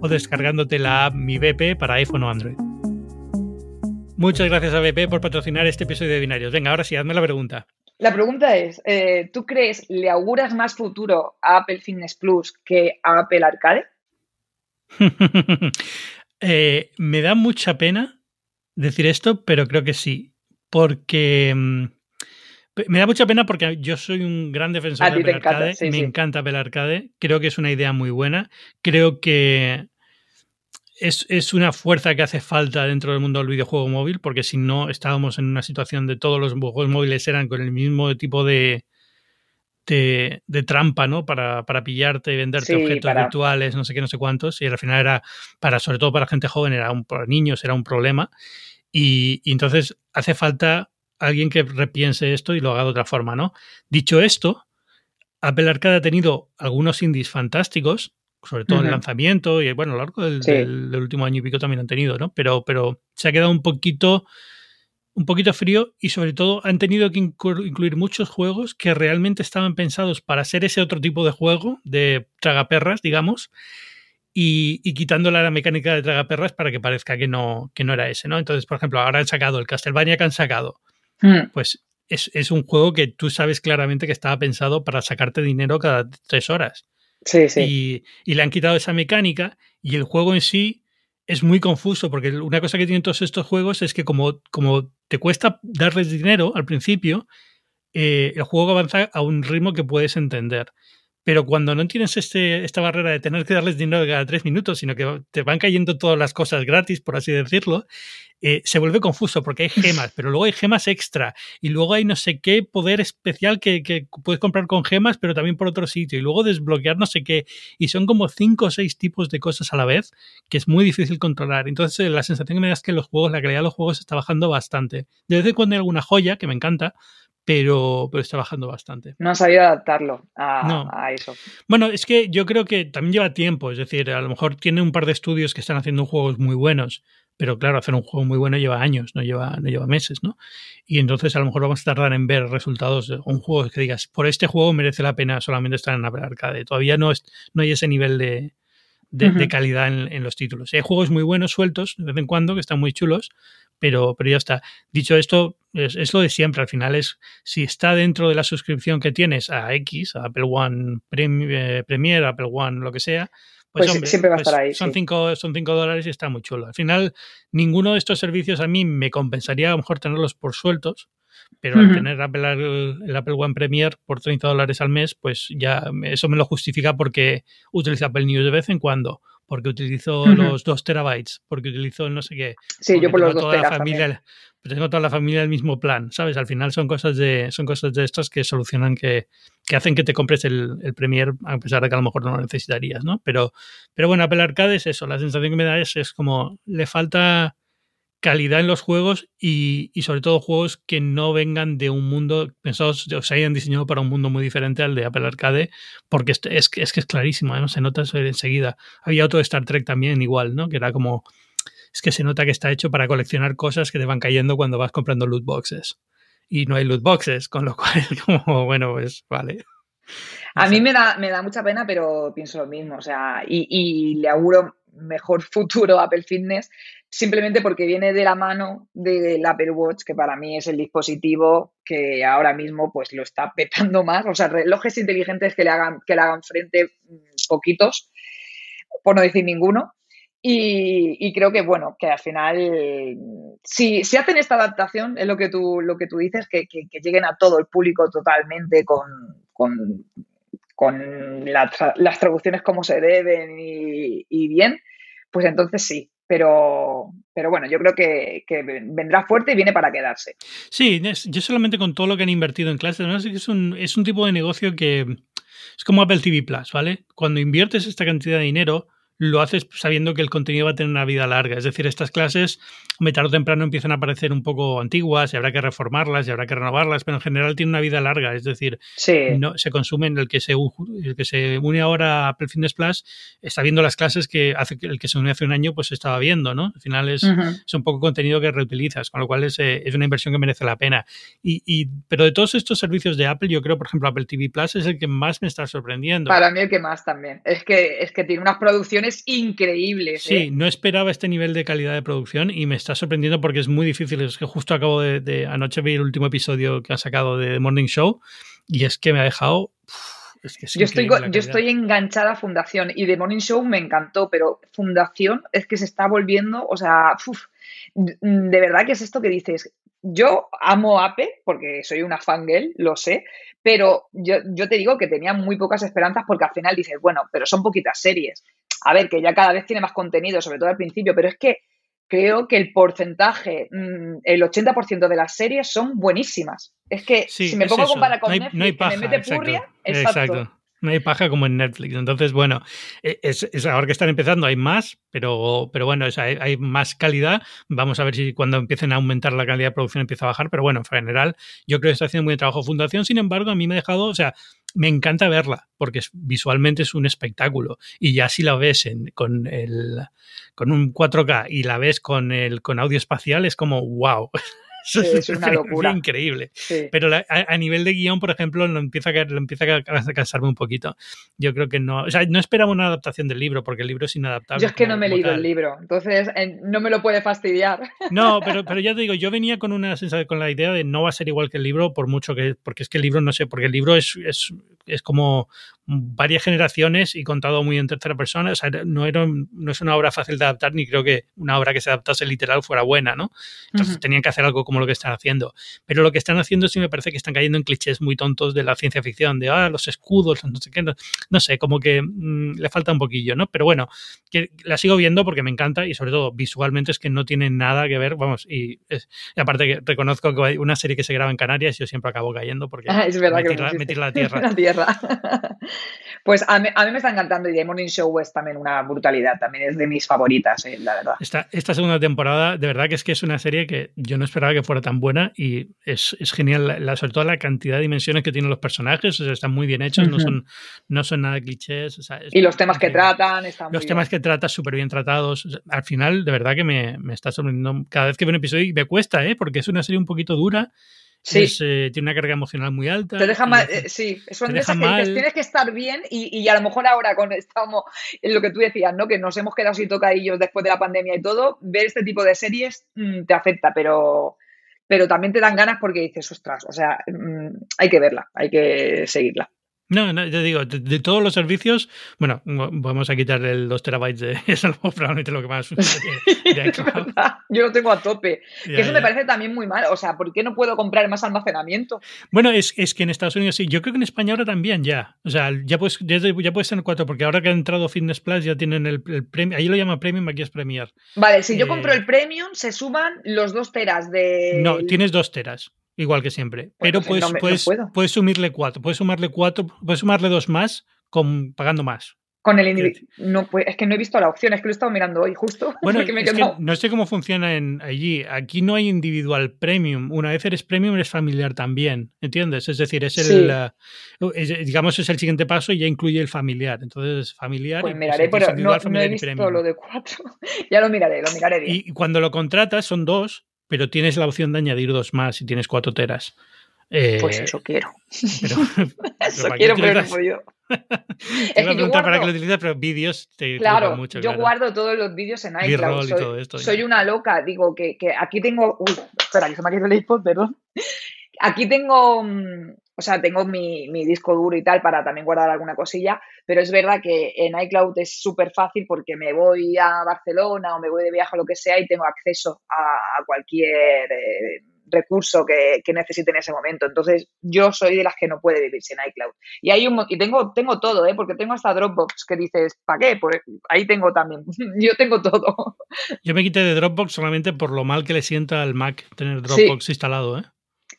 o descargándote la app Mi BP para iPhone o Android. Muchas gracias a BP por patrocinar este episodio de Binarios. Venga, ahora sí, hazme la pregunta. La pregunta es, eh, ¿tú crees, le auguras más futuro a Apple Fitness Plus que a Apple Arcade? (laughs) Eh, me da mucha pena decir esto, pero creo que sí. Porque mm, me da mucha pena porque yo soy un gran defensor de Apple Arcade. me encanta Apple Arcade. Creo que es una idea muy buena. Creo que es, una fuerza que hace falta dentro del mundo del videojuego móvil, porque si no estábamos en una situación de todos los juegos móviles eran con el mismo tipo de, de, trampa, ¿no? Para, pillarte y venderte objetos virtuales, no sé qué, no sé cuántos. Y al final era, para, sobre todo para gente joven, era un, para niños era un problema. Y, y entonces hace falta alguien que repiense esto y lo haga de otra forma, ¿no? Dicho esto, Apple Arcade ha tenido algunos indies fantásticos sobre todo en el lanzamiento y bueno, a lo largo del, último año y pico también han tenido, ¿no? Pero, pero se ha quedado un poquito, un poquito frío y sobre todo han tenido que incluir muchos juegos que realmente estaban pensados para ser ese otro tipo de juego, de tragaperras, digamos, y, y quitándole la mecánica de tragaperras para que parezca que no, que no era ese, ¿no? Entonces, por ejemplo, ahora han sacado el Castlevania que han sacado. Mm. Pues es, es, un juego que tú sabes claramente que estaba pensado para sacarte dinero cada tres horas. Sí, sí. Y, le han quitado esa mecánica y el juego en sí es muy confuso porque una cosa que tienen todos estos juegos es que como, como te cuesta darles dinero al principio, eh, el juego avanza a un ritmo que puedes entender. Pero cuando no tienes este, esta barrera de tener que darles dinero cada tres minutos, sino que te van cayendo todas las cosas gratis, por así decirlo, eh, se vuelve confuso porque hay gemas, pero luego hay gemas extra y luego hay no sé qué poder especial que, que, puedes comprar con gemas, pero también por otro sitio y luego desbloquear no sé qué. Y son como cinco o seis tipos de cosas a la vez que es muy difícil controlar. Entonces eh, la sensación que me da es que los juegos, la calidad de los juegos está bajando bastante. De vez en cuando hay alguna joya que me encanta, pero, pero está bajando bastante. No ha sabido adaptarlo a, eso. Bueno, es que yo creo que también lleva tiempo, es decir, a lo mejor tiene un par de estudios que están haciendo juegos muy buenos, pero claro, hacer un juego muy bueno lleva años, no lleva, no lleva meses, ¿no? Y entonces a lo mejor vamos a tardar en ver resultados de un juego que digas, por este juego merece la pena solamente estar en Apple Arcade. Todavía no, es, no hay ese nivel de, de, calidad en, en, los títulos. Hay juegos muy buenos sueltos de vez en cuando que están muy chulos, pero, pero ya está. Dicho esto, es, lo de siempre. Al final es si está dentro de la suscripción que tienes a X, a Apple One eh, Premier, Apple One, lo que sea. Pues, pues siempre va a estar pues ahí. Son, cinco, son cinco dólares y está muy chulo. Al final, ninguno de estos servicios a mí me compensaría a lo mejor tenerlos por sueltos, pero al tener Apple, el Apple One Premier por 30 dólares al mes, pues ya eso me lo justifica porque utilizo Apple News de vez en cuando porque utilizo los dos terabytes, porque utilizo no sé qué. Sí, yo por los dos terabytes. familia, Tengo toda la familia del mismo plan, ¿sabes? Al final son cosas de, son cosas de estas que solucionan que, que hacen que te compres el, el, Premier, a pesar de que a lo mejor no lo necesitarías, ¿no? Pero, pero bueno, Apple Arcade es eso, la sensación que me da es, es como le falta calidad en los juegos y, sobre todo juegos que no vengan de un mundo pensados o se hayan diseñado para un mundo muy diferente al de Apple Arcade porque es, es, que es clarísimo ¿no? se nota eso enseguida había otro de Star Trek también igual no que era como es que se nota que está hecho para coleccionar cosas que te van cayendo cuando vas comprando loot boxes y no hay loot boxes con lo cual (laughs) como bueno pues vale a mí me da, me da mucha pena, pero pienso lo mismo. O sea, y, y le auguro mejor (laughs) futuro Apple Fitness, simplemente porque viene de la mano del Apple Watch, que para mí es el dispositivo que ahora mismo pues lo está petando más. O sea, relojes inteligentes que le hagan, que le hagan frente mm, poquitos, por no decir ninguno. Y, creo que, bueno, que al final, si, si hacen esta adaptación, es lo que tú, lo que tú dices, que, lleguen a todo el público totalmente con, con, las traducciones como se deben y bien, pues entonces sí, pero, pero bueno, yo creo que, vendrá fuerte y viene para quedarse. Sí, yo solamente con todo lo que han invertido en clases, es, un, es un tipo de negocio que es como Apple TV Plus, ¿vale? Cuando inviertes esta cantidad de dinero, lo haces sabiendo que el contenido va a tener una vida larga. Es decir, estas clases, tarde o temprano empiezan a parecer un poco antiguas y habrá que reformarlas y habrá que renovarlas, pero en general tiene una vida larga. Es decir, no, se consumen. El que se, el que se une ahora a Apple Fitness Plus está viendo las clases que hace, el que se unió hace un año pues estaba viendo, ¿no? Al final es, es un poco contenido que reutilizas, con lo cual es, eh, es una inversión que merece la pena. Y, y, pero de todos estos servicios de Apple, yo creo, por ejemplo, Apple TV Plus es el que más me está sorprendiendo. Para mí el que más también. Es que, es que tiene unas producciones increíbles. Sí, ¿eh? no esperaba este nivel de calidad de producción y me está sorprendiendo porque es muy difícil. Es que justo acabo de, anoche ver el último episodio que ha sacado de Morning Show y es que me ha dejado... yo, estoy, yo estoy enganchada a Fundación y de Morning Show me encantó, pero Fundación es que se está volviendo, o sea, de verdad que es esto que dices, yo amo Ape porque soy una fangirl, lo sé, pero yo, yo, te digo que tenía muy pocas esperanzas porque al final dices, bueno, pero son poquitas series. A ver, que ya cada vez tiene más contenido, sobre todo al principio, pero es que creo que el porcentaje, mm, el 80% de las series son buenísimas. Es que si me pongo a comparar con Netflix, me mete purria, exacto no hay paja como en Netflix. Entonces, bueno, e, es, ahora que están empezando hay más, pero, pero bueno, hay, más calidad. Vamos a ver si cuando empiecen a aumentar la calidad de producción empieza a bajar. Pero bueno, en general, yo creo que está haciendo muy buen trabajo Fundación. Sin embargo, a mí me ha dejado, o sea, me encanta verla porque visualmente es un espectáculo. Y ya si la ves con, el, con un 4K y la ves con, el, con audio espacial, es como wow. (laughs) (laughs) es una locura. increíble. Pero a, nivel de guion, por ejemplo, lo empieza, a, lo empieza a cansarme un poquito. Yo creo que no. O sea, no esperaba una adaptación del libro, porque el libro es inadaptable. Yo es que no me he leído el libro, entonces no me lo puede fastidiar. (laughs) No, pero, pero ya te digo, yo venía con una sensación, con la idea de no va a ser igual que el libro, por mucho que. Porque es que el libro, no sé, porque el libro es, es, es como varias generaciones y contado muy en tercera persona. O sea, no, era, no es una obra fácil de adaptar, ni creo que una obra que se adaptase literal fuera buena, ¿no? Entonces tenían que hacer algo como lo que están haciendo. Pero lo que están haciendo sí me parece que están cayendo en clichés muy tontos de la ciencia ficción, de ah, los escudos, no sé qué, no, sé, como que mm, le falta un poquillo, ¿no? Pero bueno, que la sigo viendo porque me encanta y sobre todo visualmente es que no tiene nada que ver, vamos, y, aparte que reconozco que hay una serie que se graba en Canarias y yo siempre acabo cayendo porque ah, es verdad que la tierra. (laughs) la tierra. (laughs) Pues a mí, me está encantando y The Morning Show es también una brutalidad, también es de mis favoritas, eh, la verdad. Esta, esta, segunda temporada, de verdad que es que es una serie que yo no esperaba que fuera tan buena y es, genial, la, sobre todo la cantidad de dimensiones que tienen los personajes, están muy bien hechos, no, son, no son nada clichés. y los temas que tratan están Los temas que tratan súper bien tratados. Al final, de verdad que me, me está sorprendiendo cada vez que veo un episodio y me cuesta, ¿eh? porque es una serie un poquito dura Sí. Eh, tiene una carga emocional muy alta. Te deja mal, eh, sí, es una que tienes que estar bien y, y, a lo mejor ahora con estamos en lo que tú decías, ¿no? Que nos hemos quedado sin tocadillos después de la pandemia y todo, ver este tipo de series mm, te afecta, pero, pero también te dan ganas porque dices, ostras, o sea, mm, hay que verla, hay que seguirla. No, no, te digo, de, todos los servicios, bueno, vamos a quitar el 2 terabytes de (laughs) es probablemente lo que más (laughs) Yo lo tengo a tope. que eso me parece también muy mal. O sea, ¿por qué no puedo comprar más almacenamiento? Bueno, es, es, que en Estados Unidos sí. Yo creo que en España ahora también ya. O sea, ya puedes, ya, ya puedes tener cuatro, porque ahora que ha entrado Fitness Plus ya tienen el, el premium. Ahí lo llama premium, aquí es Premier. Vale, si yo compro eh, el premium, se suman los dos teras de. No, tienes dos teras. Igual que siempre. Pero puedes, puedes, puedes, sumirle cuatro, puedes sumarle cuatro, puedes sumarle dos más con, pagando más. Con el individuo. No, pues, es que no he visto la opción, es que lo he estado mirando hoy justo. (laughs) Bueno, no sé cómo funciona en allí. Aquí no hay individual premium. Una vez eres premium, eres familiar también. ¿Entiendes? Es decir, es el. digamos, es el siguiente paso y ya incluye el familiar. Entonces, familiar. Pues miraré, pero no, he visto lo de cuatro. (laughs) ya lo miraré, lo miraré bien. Y cuando lo contratas, son dos, pero tienes la opción de añadir dos más si tienes cuatro teras. pues eh, eso quiero. eso quiero, pero (laughs) no podido. (laughs) es que preguntar para qué lo utilizas, pero vídeos te claro, mucho. Yo guardo todos los vídeos en iCloud. Soy, soy una loca. Digo que, que, aquí tengo. Uy, espera, que se me ha quedado el iPod, perdón. (laughs) Aquí tengo mm, o sea, tengo mi, disco duro y tal para también guardar alguna cosilla, pero es verdad que en iCloud es súper fácil porque me voy a Barcelona o me voy de viaje o lo que sea y tengo acceso a, cualquier eh, recurso que, necesite en ese momento. Entonces, yo soy de las que no puede vivir sin iCloud. Y hay un y tengo, tengo todo, ¿eh? porque tengo hasta Dropbox que dices, ¿para qué? Pues ahí tengo también. (laughs) yo tengo todo. Yo me quité de Dropbox solamente por lo mal que le sienta al Mac tener Dropbox instalado, ¿eh?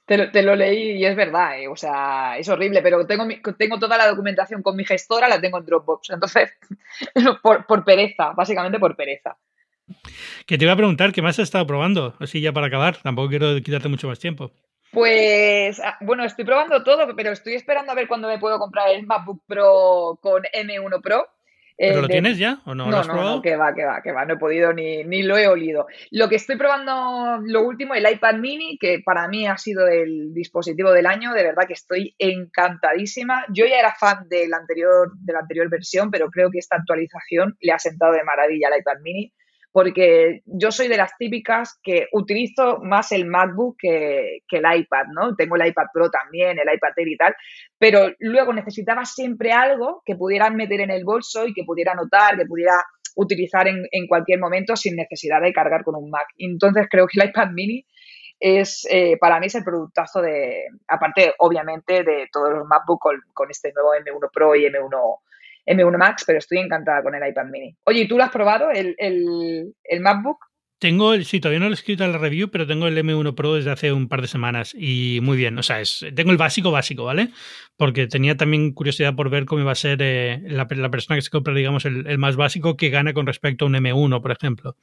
Te lo, leí y es verdad, eh, o sea, es horrible, pero tengo, tengo toda la documentación con mi gestora, la tengo en Dropbox. Entonces, (laughs) por, por pereza, básicamente por pereza. Que te iba a preguntar, ¿qué más has estado probando? Así ya para acabar, tampoco quiero quitarte mucho más tiempo. Pues ah, bueno, estoy probando todo, pero estoy esperando a ver cuándo me puedo comprar el MacBook Pro con M1 Pro. ¿Pero lo tienes ya o no? No, ¿Lo no, no, que va, que va, que va, no he podido ni, ni lo he olido. Lo que estoy probando, lo último, el iPad mini, que para mí ha sido el dispositivo del año, de verdad que estoy encantadísima. Yo ya era fan de la anterior, de la anterior versión, pero creo que esta actualización le ha sentado de maravilla al iPad mini porque yo soy de las típicas que utilizo más el MacBook que, el iPad, ¿no? Tengo el iPad Pro también, el iPad Air y tal, pero luego necesitaba siempre algo que pudiera meter en el bolso y que pudiera anotar, que pudiera utilizar en, cualquier momento sin necesidad de cargar con un Mac. Entonces creo que el iPad mini es, eh, para mí es el productazo de, aparte obviamente de todos los MacBook con, con este nuevo M1 Pro y M1 M1 Max, pero estoy encantada con el iPad mini. Oye, ¿y tú lo has probado, el, el, el MacBook? Tengo el, sí, todavía no lo he escrito la review, pero tengo el M1 Pro desde hace un par de semanas y muy bien. O sea, es, tengo el básico básico, ¿vale? Porque tenía también curiosidad por ver cómo iba a ser eh, la, persona que se compra, digamos, el, más básico que gana con respecto a un M1, por ejemplo.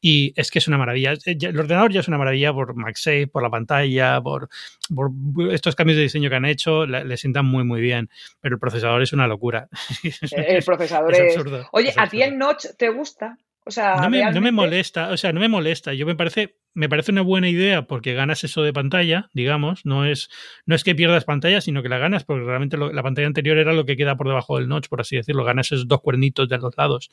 Y es que es una maravilla. El ordenador ya es una maravilla por MagSafe, por la pantalla, por, por estos cambios de diseño que han hecho, le, sientan muy, muy bien. Pero el procesador es una locura. (laughs) El procesador es. Absurdo, Oye, ¿a ti el notch te gusta? No, me, molesta, o sea, no me molesta. Yo me parece, me parece una buena idea porque ganas eso de pantalla, digamos. No es, no es que pierdas pantalla, sino que la ganas porque realmente la pantalla anterior era lo que queda por debajo del notch, por así decirlo. Ganas esos dos cuernitos de los lados.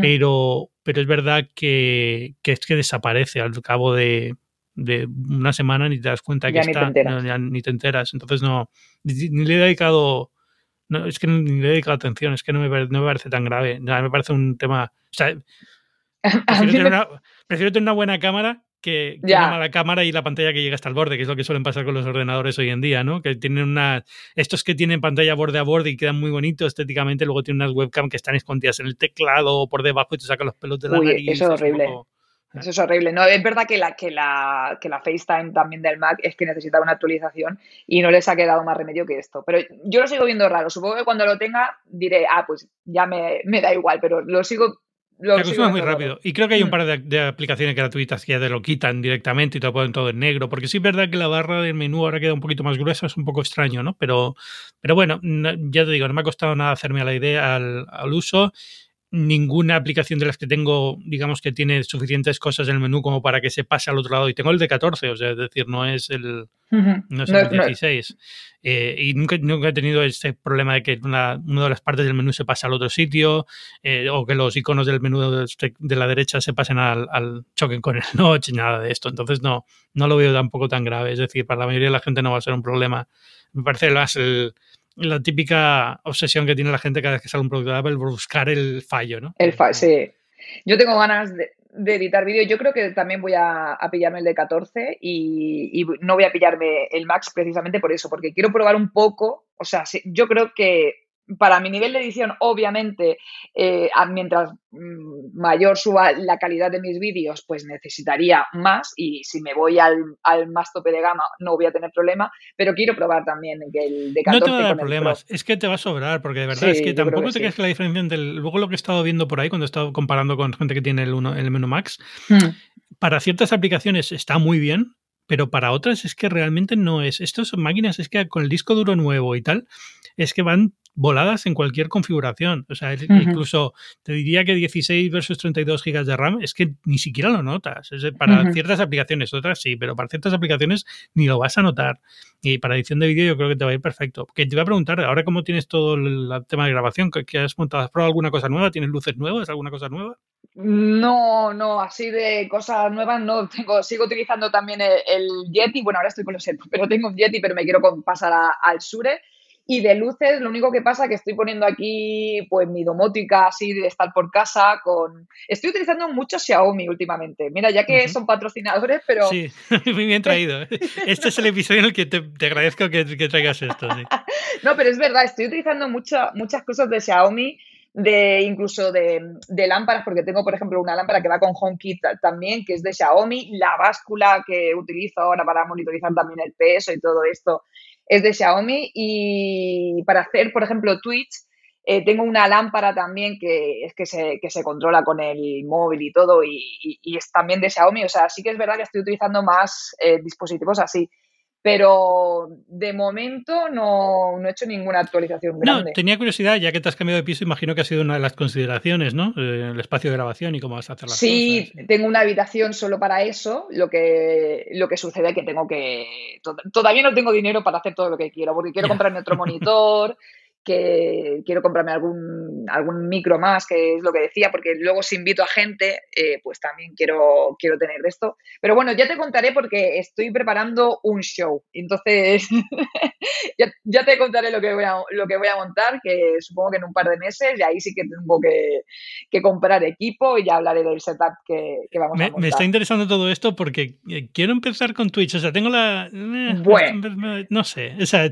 pero, pero es verdad que, es que desaparece al cabo de, una semana ni te das cuenta que está, ni te enteras. Entonces no, ni, le he dedicado, no, es que ni le he dedicado atención, es que no me, no me parece tan grave. me parece un tema, o sea, Prefiero tener, una, buena cámara que, una mala cámara y la pantalla que llega hasta el borde, que es lo que suelen pasar con los ordenadores hoy en día, ¿no? Que tienen una. Estos que tienen pantalla borde a borde y quedan muy bonitos estéticamente, luego tienen unas webcam que están escondidas en el teclado o por debajo y te sacan los pelos de la nariz. Eso es horrible. Eso es horrible. No, es verdad que la, que, la, que la FaceTime también del Mac es que necesita una actualización y no les ha quedado más remedio que esto. Pero yo lo sigo viendo raro. Supongo que cuando lo tenga diré, ah, pues ya me, me da igual, pero lo sigo te acostumbras muy rápido. Y creo que hay un mm. par de, aplicaciones gratuitas que ya te lo quitan directamente y te lo ponen todo en negro. Porque sí es verdad que la barra del menú ahora queda un poquito más gruesa, es un poco extraño, ¿no? Pero, pero bueno, ya te digo, no me ha costado nada hacerme a la idea, al, al uso ninguna aplicación de las que tengo, digamos que tiene suficientes cosas en el menú como para que se pase al otro lado. Y tengo el de 14, o sea, es decir, no es el, no es el 16. Eh, y nunca, nunca, he tenido este problema de que una, de las partes del menú se pase al otro sitio eh, o que los iconos del menú de, la derecha se pasen al, al choquen con el notch, nada de esto. Entonces no, no lo veo tampoco tan grave. Es decir, para la mayoría de la gente no va a ser un problema. Me parece más el, la típica obsesión que tiene la gente cada vez que sale un producto de Apple buscar el fallo, ¿no? El fallo, sí. Yo tengo ganas de, editar vídeo. Yo creo que también voy a, pillarme el de 14 y, y, no voy a pillarme el Max precisamente por eso, porque quiero probar un poco. O sea, yo creo que para mi nivel de edición, obviamente, eh, mientras mm, mayor suba la calidad de mis vídeos, pues necesitaría más y si me voy al, más tope de gama no voy a tener problema, pero quiero probar también que el de 14 No te va a dar problemas, es que te va a sobrar, porque de verdad es que tampoco te crees que la diferencia entre luego lo que he estado viendo por ahí cuando he estado comparando con gente que tiene el, uno, el Menú Max, hmm. para ciertas aplicaciones está muy bien, pero para otras es que realmente no es. Estas máquinas es que con el disco duro nuevo y tal, es que van voladas en cualquier configuración. O sea, incluso te diría que 16 versus 32 gigas de RAM es que ni siquiera lo notas. para ciertas aplicaciones, otras sí, pero para ciertas aplicaciones ni lo vas a notar. Y para edición de vídeo yo creo que te va a ir perfecto. Que te voy a preguntar, ahora cómo tienes todo el, tema de grabación, ¿qué, has montado? ¿Has probado alguna cosa nueva? ¿Tienes luces nuevas? ¿Alguna cosa nueva? No, no, así de cosas nuevas no tengo. Sigo utilizando también el, Yeti. Bueno, ahora estoy con los pero tengo un Yeti, pero me quiero pasar al Sure. Y de luces, lo único que pasa es que estoy poniendo aquí pues mi domótica así de estar por casa con... Estoy utilizando mucho Xiaomi últimamente. Mira, ya que son patrocinadores, pero... Sí, (laughs) muy bien traído. (laughs) Este es el episodio en el que te, agradezco que, traigas esto. (laughs) no, pero es verdad, estoy utilizando muchas muchas cosas de Xiaomi de incluso de, lámparas, porque tengo, por ejemplo, una lámpara que va con HomeKit también, que es de Xiaomi, la báscula que utilizo ahora para monitorizar también el peso y todo esto es de Xiaomi y para hacer, por ejemplo, Twitch, eh, tengo una lámpara también que que se, que se controla con el móvil y todo y, es también de Xiaomi. O sea, sí que es verdad que estoy utilizando más eh, dispositivos así. Pero de momento no, he hecho ninguna actualización grande. No, tenía curiosidad, ya que te has cambiado de piso, imagino que ha sido una de las consideraciones, ¿no? Eh, el espacio de grabación y cómo vas a hacer las sí, cosas. Sí, tengo una habitación solo para eso. Lo que, lo que sucede es que tengo que. Todavía no tengo dinero para hacer todo lo que quiero, porque quiero comprarme otro (laughs) monitor que quiero comprarme algún, algún micro más, que es lo que decía, porque luego si invito a gente, eh, pues también quiero, quiero tener esto. Pero bueno, ya te contaré porque estoy preparando un show. Entonces, (laughs) ya, te contaré lo que, voy a, lo que voy a montar, que supongo que en un par de meses, y ahí sí que tengo que, comprar equipo y ya hablaré del setup que, vamos a montar. Me está interesando todo esto porque eh, quiero empezar con Twitch. O sea, tengo la... Eh, bueno. No sé. O sea,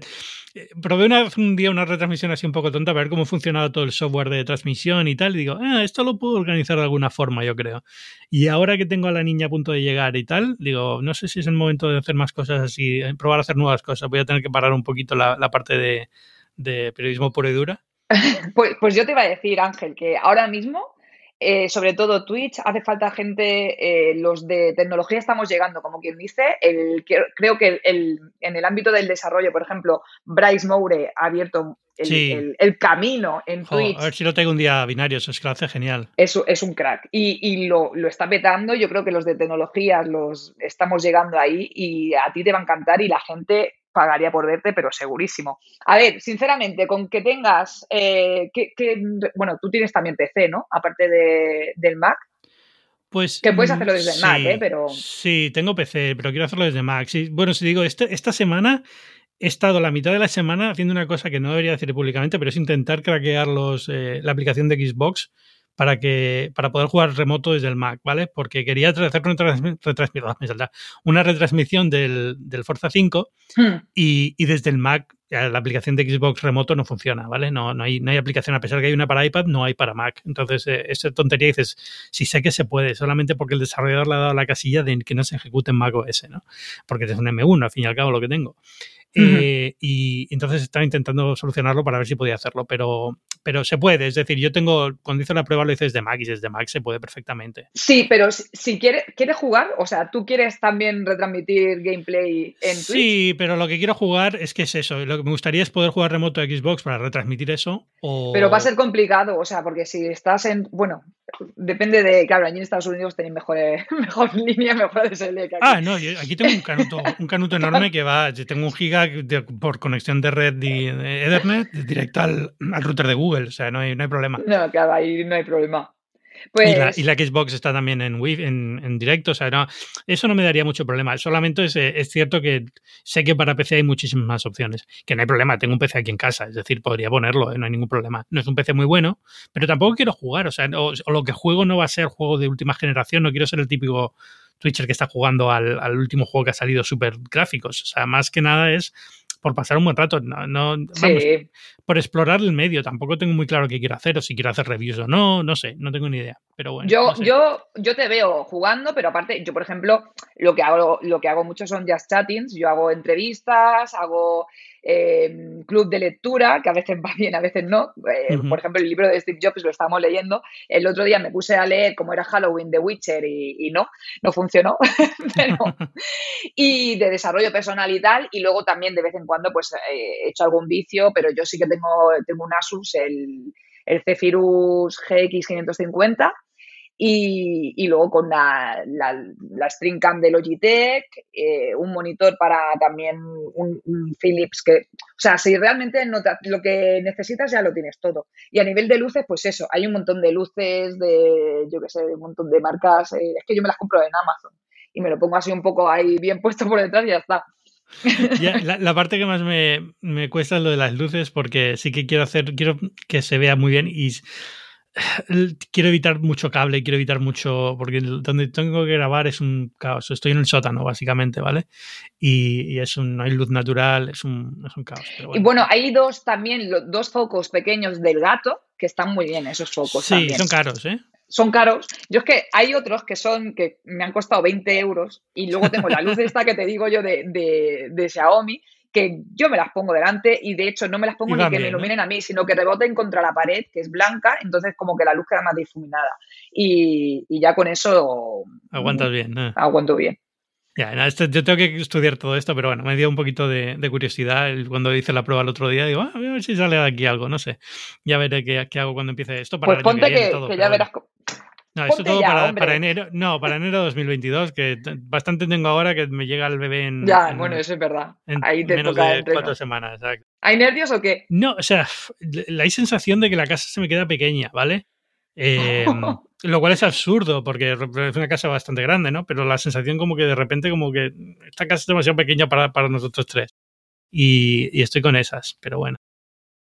probé una, un día una retransmisión así un poco tonta para ver cómo funcionaba todo el software de transmisión y tal. Y digo, ah, esto lo puedo organizar de alguna forma, yo creo. Y ahora que tengo a la niña a punto de llegar y tal, digo, no sé si es el momento de hacer más cosas así, eh, probar a hacer nuevas cosas. Voy a tener que parar un poquito la, parte de, de periodismo puro y dura. (laughs) Pues, pues yo te iba a decir, Ángel, que ahora mismo eh, sobre todo Twitch, hace falta gente, eh, los de tecnología estamos llegando, como quien dice, el, creo que el, en el ámbito del desarrollo, por ejemplo, Bryce Moure ha abierto el, camino en Twitch. A ver si lo tengo un día binario, eso es que lo hace genial. Es, es un crack y, y lo, lo, está petando, yo creo que los de tecnología los estamos llegando ahí y a ti te va a encantar y la gente pagaría por verte, pero segurísimo. A ver, sinceramente, con que tengas, eh, que, bueno, tú tienes también PC, ¿no? Aparte de, del Mac. Pues, que puedes hacerlo desde el Mac, ¿eh? Pero... Sí, tengo PC, pero quiero hacerlo desde Mac. bueno, si digo, este, esta semana he estado la mitad de la semana haciendo una cosa que no debería decir públicamente, pero es intentar craquear los, eh, la aplicación de Xbox para que para poder jugar remoto desde el Mac, ¿vale? Porque quería hacer una, (laughs) una retransmisión del, del Forza 5 hmm. y, y, desde el Mac la aplicación de Xbox remoto no funciona, ¿vale? No, no, hay, no hay aplicación, a pesar de que hay una para iPad, no hay para Mac. Entonces, eh, esa tontería dices, si sé que se puede, solamente porque el desarrollador le ha dado la casilla de que no se ejecute en Mac OS, ¿no? Porque es un M1, al fin y al cabo, lo que tengo. Eh, y entonces estaba intentando solucionarlo para ver si podía hacerlo, pero, pero se puede. Es decir, yo tengo, cuando hice la prueba lo hice desde Mac y desde Mac se puede perfectamente. Sí, pero si, quieres quiere jugar, o sea, tú quieres también retransmitir gameplay en Twitch. Sí, pero lo que quiero jugar es que es eso. Lo que me gustaría es poder jugar remoto a Xbox para retransmitir eso. Pero va a ser complicado, o sea, porque si estás en. Bueno, depende de. Claro, allí en Estados Unidos tenéis mejor, (laughs) mejor línea, mejor DSL que aquí. Ah, no, aquí tengo un canuto, un canuto enorme que va. Tengo un giga por conexión de red de Ethernet directo al, al router de Google. O sea, no hay, no hay problema. No, claro, ahí no hay problema. Pues... Y, la, Xbox está también en, en, en directo, o sea, no, eso no me daría mucho problema. Solamente es, es, cierto que sé que para PC hay muchísimas más opciones. Que no hay problema, tengo un PC aquí en casa, es decir, podría ponerlo, ¿eh? no hay ningún problema. No es un PC muy bueno, pero tampoco quiero jugar, o sea, o, lo que juego no va a ser juego de última generación, no quiero ser el típico Twitcher que está jugando al, al último juego que ha salido súper gráficos. O sea, más que nada es por pasar un buen rato, no, no por explorar el medio. Tampoco tengo muy claro qué quiero hacer o si quiero hacer reviews o no, no sé, no tengo ni idea. Pero bueno. Yo, yo, yo te veo jugando, pero aparte, yo por ejemplo, lo que hago, lo que hago mucho son just chattings. Yo hago entrevistas, hago eh, club de lectura, que a veces va (laughs) bien, a veces no. Eh, por ejemplo, el libro de Steve Jobs lo estábamos leyendo. El otro día me puse a leer cómo era Halloween de Witcher y, no, no funcionó. (laughs) (laughs) y de desarrollo personal y tal. Y luego también de vez en cuando pues eh, he hecho algún vicio, pero yo sí que tengo, tengo un Asus, el, el Zephyrus GX550 y, luego con la, la, String Cam de Logitech, eh, un monitor para también un, Philips que, o sea, si realmente no lo que necesitas ya lo tienes todo. Y a nivel de luces, pues eso, hay un montón de luces de, yo qué sé, un montón de marcas, eh, es que yo me las compro en Amazon y me lo pongo así un poco ahí bien puesto por detrás y ya está. (laughs) la, la, parte que más me, me cuesta es lo de las luces porque sí que quiero hacer, quiero que se vea muy bien y quiero evitar mucho cable, quiero evitar mucho, porque donde tengo que grabar es un caos. Estoy en el sótano, básicamente, ¿vale? Y, es un, no hay luz natural, es un, es un caos. Y bueno, hay dos también, dos focos pequeños del gato, que están muy bien esos focos. Sí, son caros, ¿eh? Son caros. Yo es que hay otros que son que me han costado 20 euros y luego tengo la luz esta que te digo yo de, de, de Xiaomi que yo me las pongo delante y de hecho no me las pongo ni que me iluminen a mí, sino que reboten contra la pared, que es blanca, entonces como que la luz queda más difuminada. Y, ya con eso... Aguantas bien. ¿eh? Aguanto bien. Ya, esto, yo tengo que estudiar todo esto, pero bueno, me dio un poquito de, curiosidad cuando hice la prueba el otro día. Digo, ah, a ver si sale de aquí algo, no sé. Ya veré qué, qué hago cuando empiece esto. Para pues ponte que, ya verás. No, esto todo para, enero. No, para enero de 2022, que bastante tengo ahora que me llega el bebé en. Ya, bueno, eso es verdad. Ahí te menos de cuatro semanas. ¿Hay nervios o qué? No, o sea, hay sensación de que la casa se me queda pequeña, ¿vale? Em, (laughs) lo cual es absurdo porque es una casa bastante grande, ¿no? Pero la sensación como que de repente como que esta casa es demasiado pequeña para, para nosotros tres. Y, estoy con esas, pero bueno.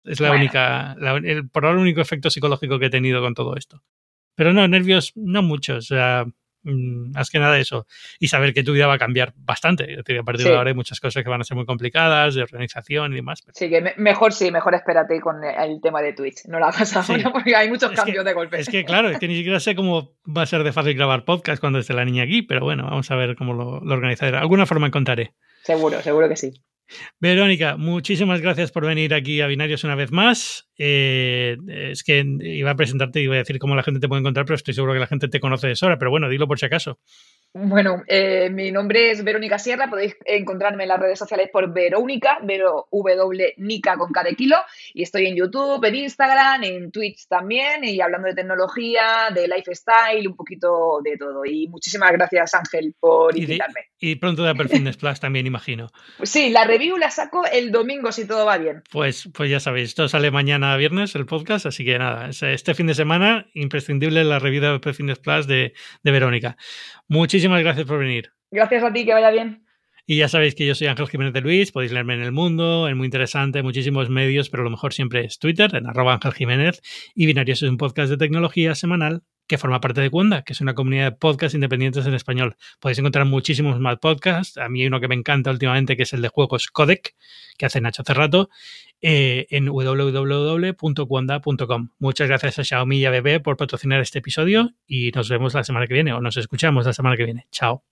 Es la única, el, por ahora el único efecto psicológico que he tenido con todo esto. Pero no, nervios no muchos. O sea, mm, más que nada eso. Y saber que tu vida va a cambiar bastante. A partir de ahora hay muchas cosas que van a ser muy complicadas, de organización y demás. Sí, que mejor sí, mejor espérate con el tema de Twitch. No la hagas ahora porque hay muchos cambios de golpe. Es que, claro, es que ni siquiera sé cómo va a ser de fácil grabar podcast cuando esté la niña aquí, pero bueno, vamos a ver cómo lo, lo organizaré. Alguna forma encontraré. Seguro, seguro que sí. Verónica, muchísimas gracias por venir aquí a Binarios una vez más. Eh, es que iba a presentarte y iba a decir cómo la gente te puede encontrar, pero estoy seguro que la gente te conoce de sobra. Pero bueno, dilo por si acaso. Bueno, eh, mi nombre es Verónica Sierra, podéis encontrarme en las redes sociales por Verónica, Vero W Nica con cada kilo, y estoy en YouTube, en Instagram, en Twitch también, y hablando de tecnología, de lifestyle, un poquito de todo. Y muchísimas gracias, Ángel, por invitarme. Y, pronto de Apple Fitness Plus también, imagino. Sí, la review la saco el domingo si todo va bien. Pues, pues ya sabéis, esto sale mañana viernes el podcast, así que nada, este fin de semana, imprescindible la review de Apple Fitness Plus de, de Verónica. Muchísimas gracias por venir. Gracias a ti, que vaya bien. Y ya sabéis que yo soy Ángel Jiménez de Luis, podéis leerme en El Mundo, en muy interesante, muchísimos medios, pero lo mejor siempre es Twitter, en arroba Ángel Jiménez. Y Binarios es un podcast de tecnología semanal que forma parte de Cuenda, que es una comunidad de podcasts independientes en español. Podéis encontrar muchísimos más podcasts. A mí hay uno que me encanta últimamente, que es el de juegos Codec, que hace Nacho hace rato, eh, en www.cuanda.com. Muchas gracias a Xiaomi y a Bebé por patrocinar este episodio y nos vemos la semana que viene o nos escuchamos la semana que viene. Chao.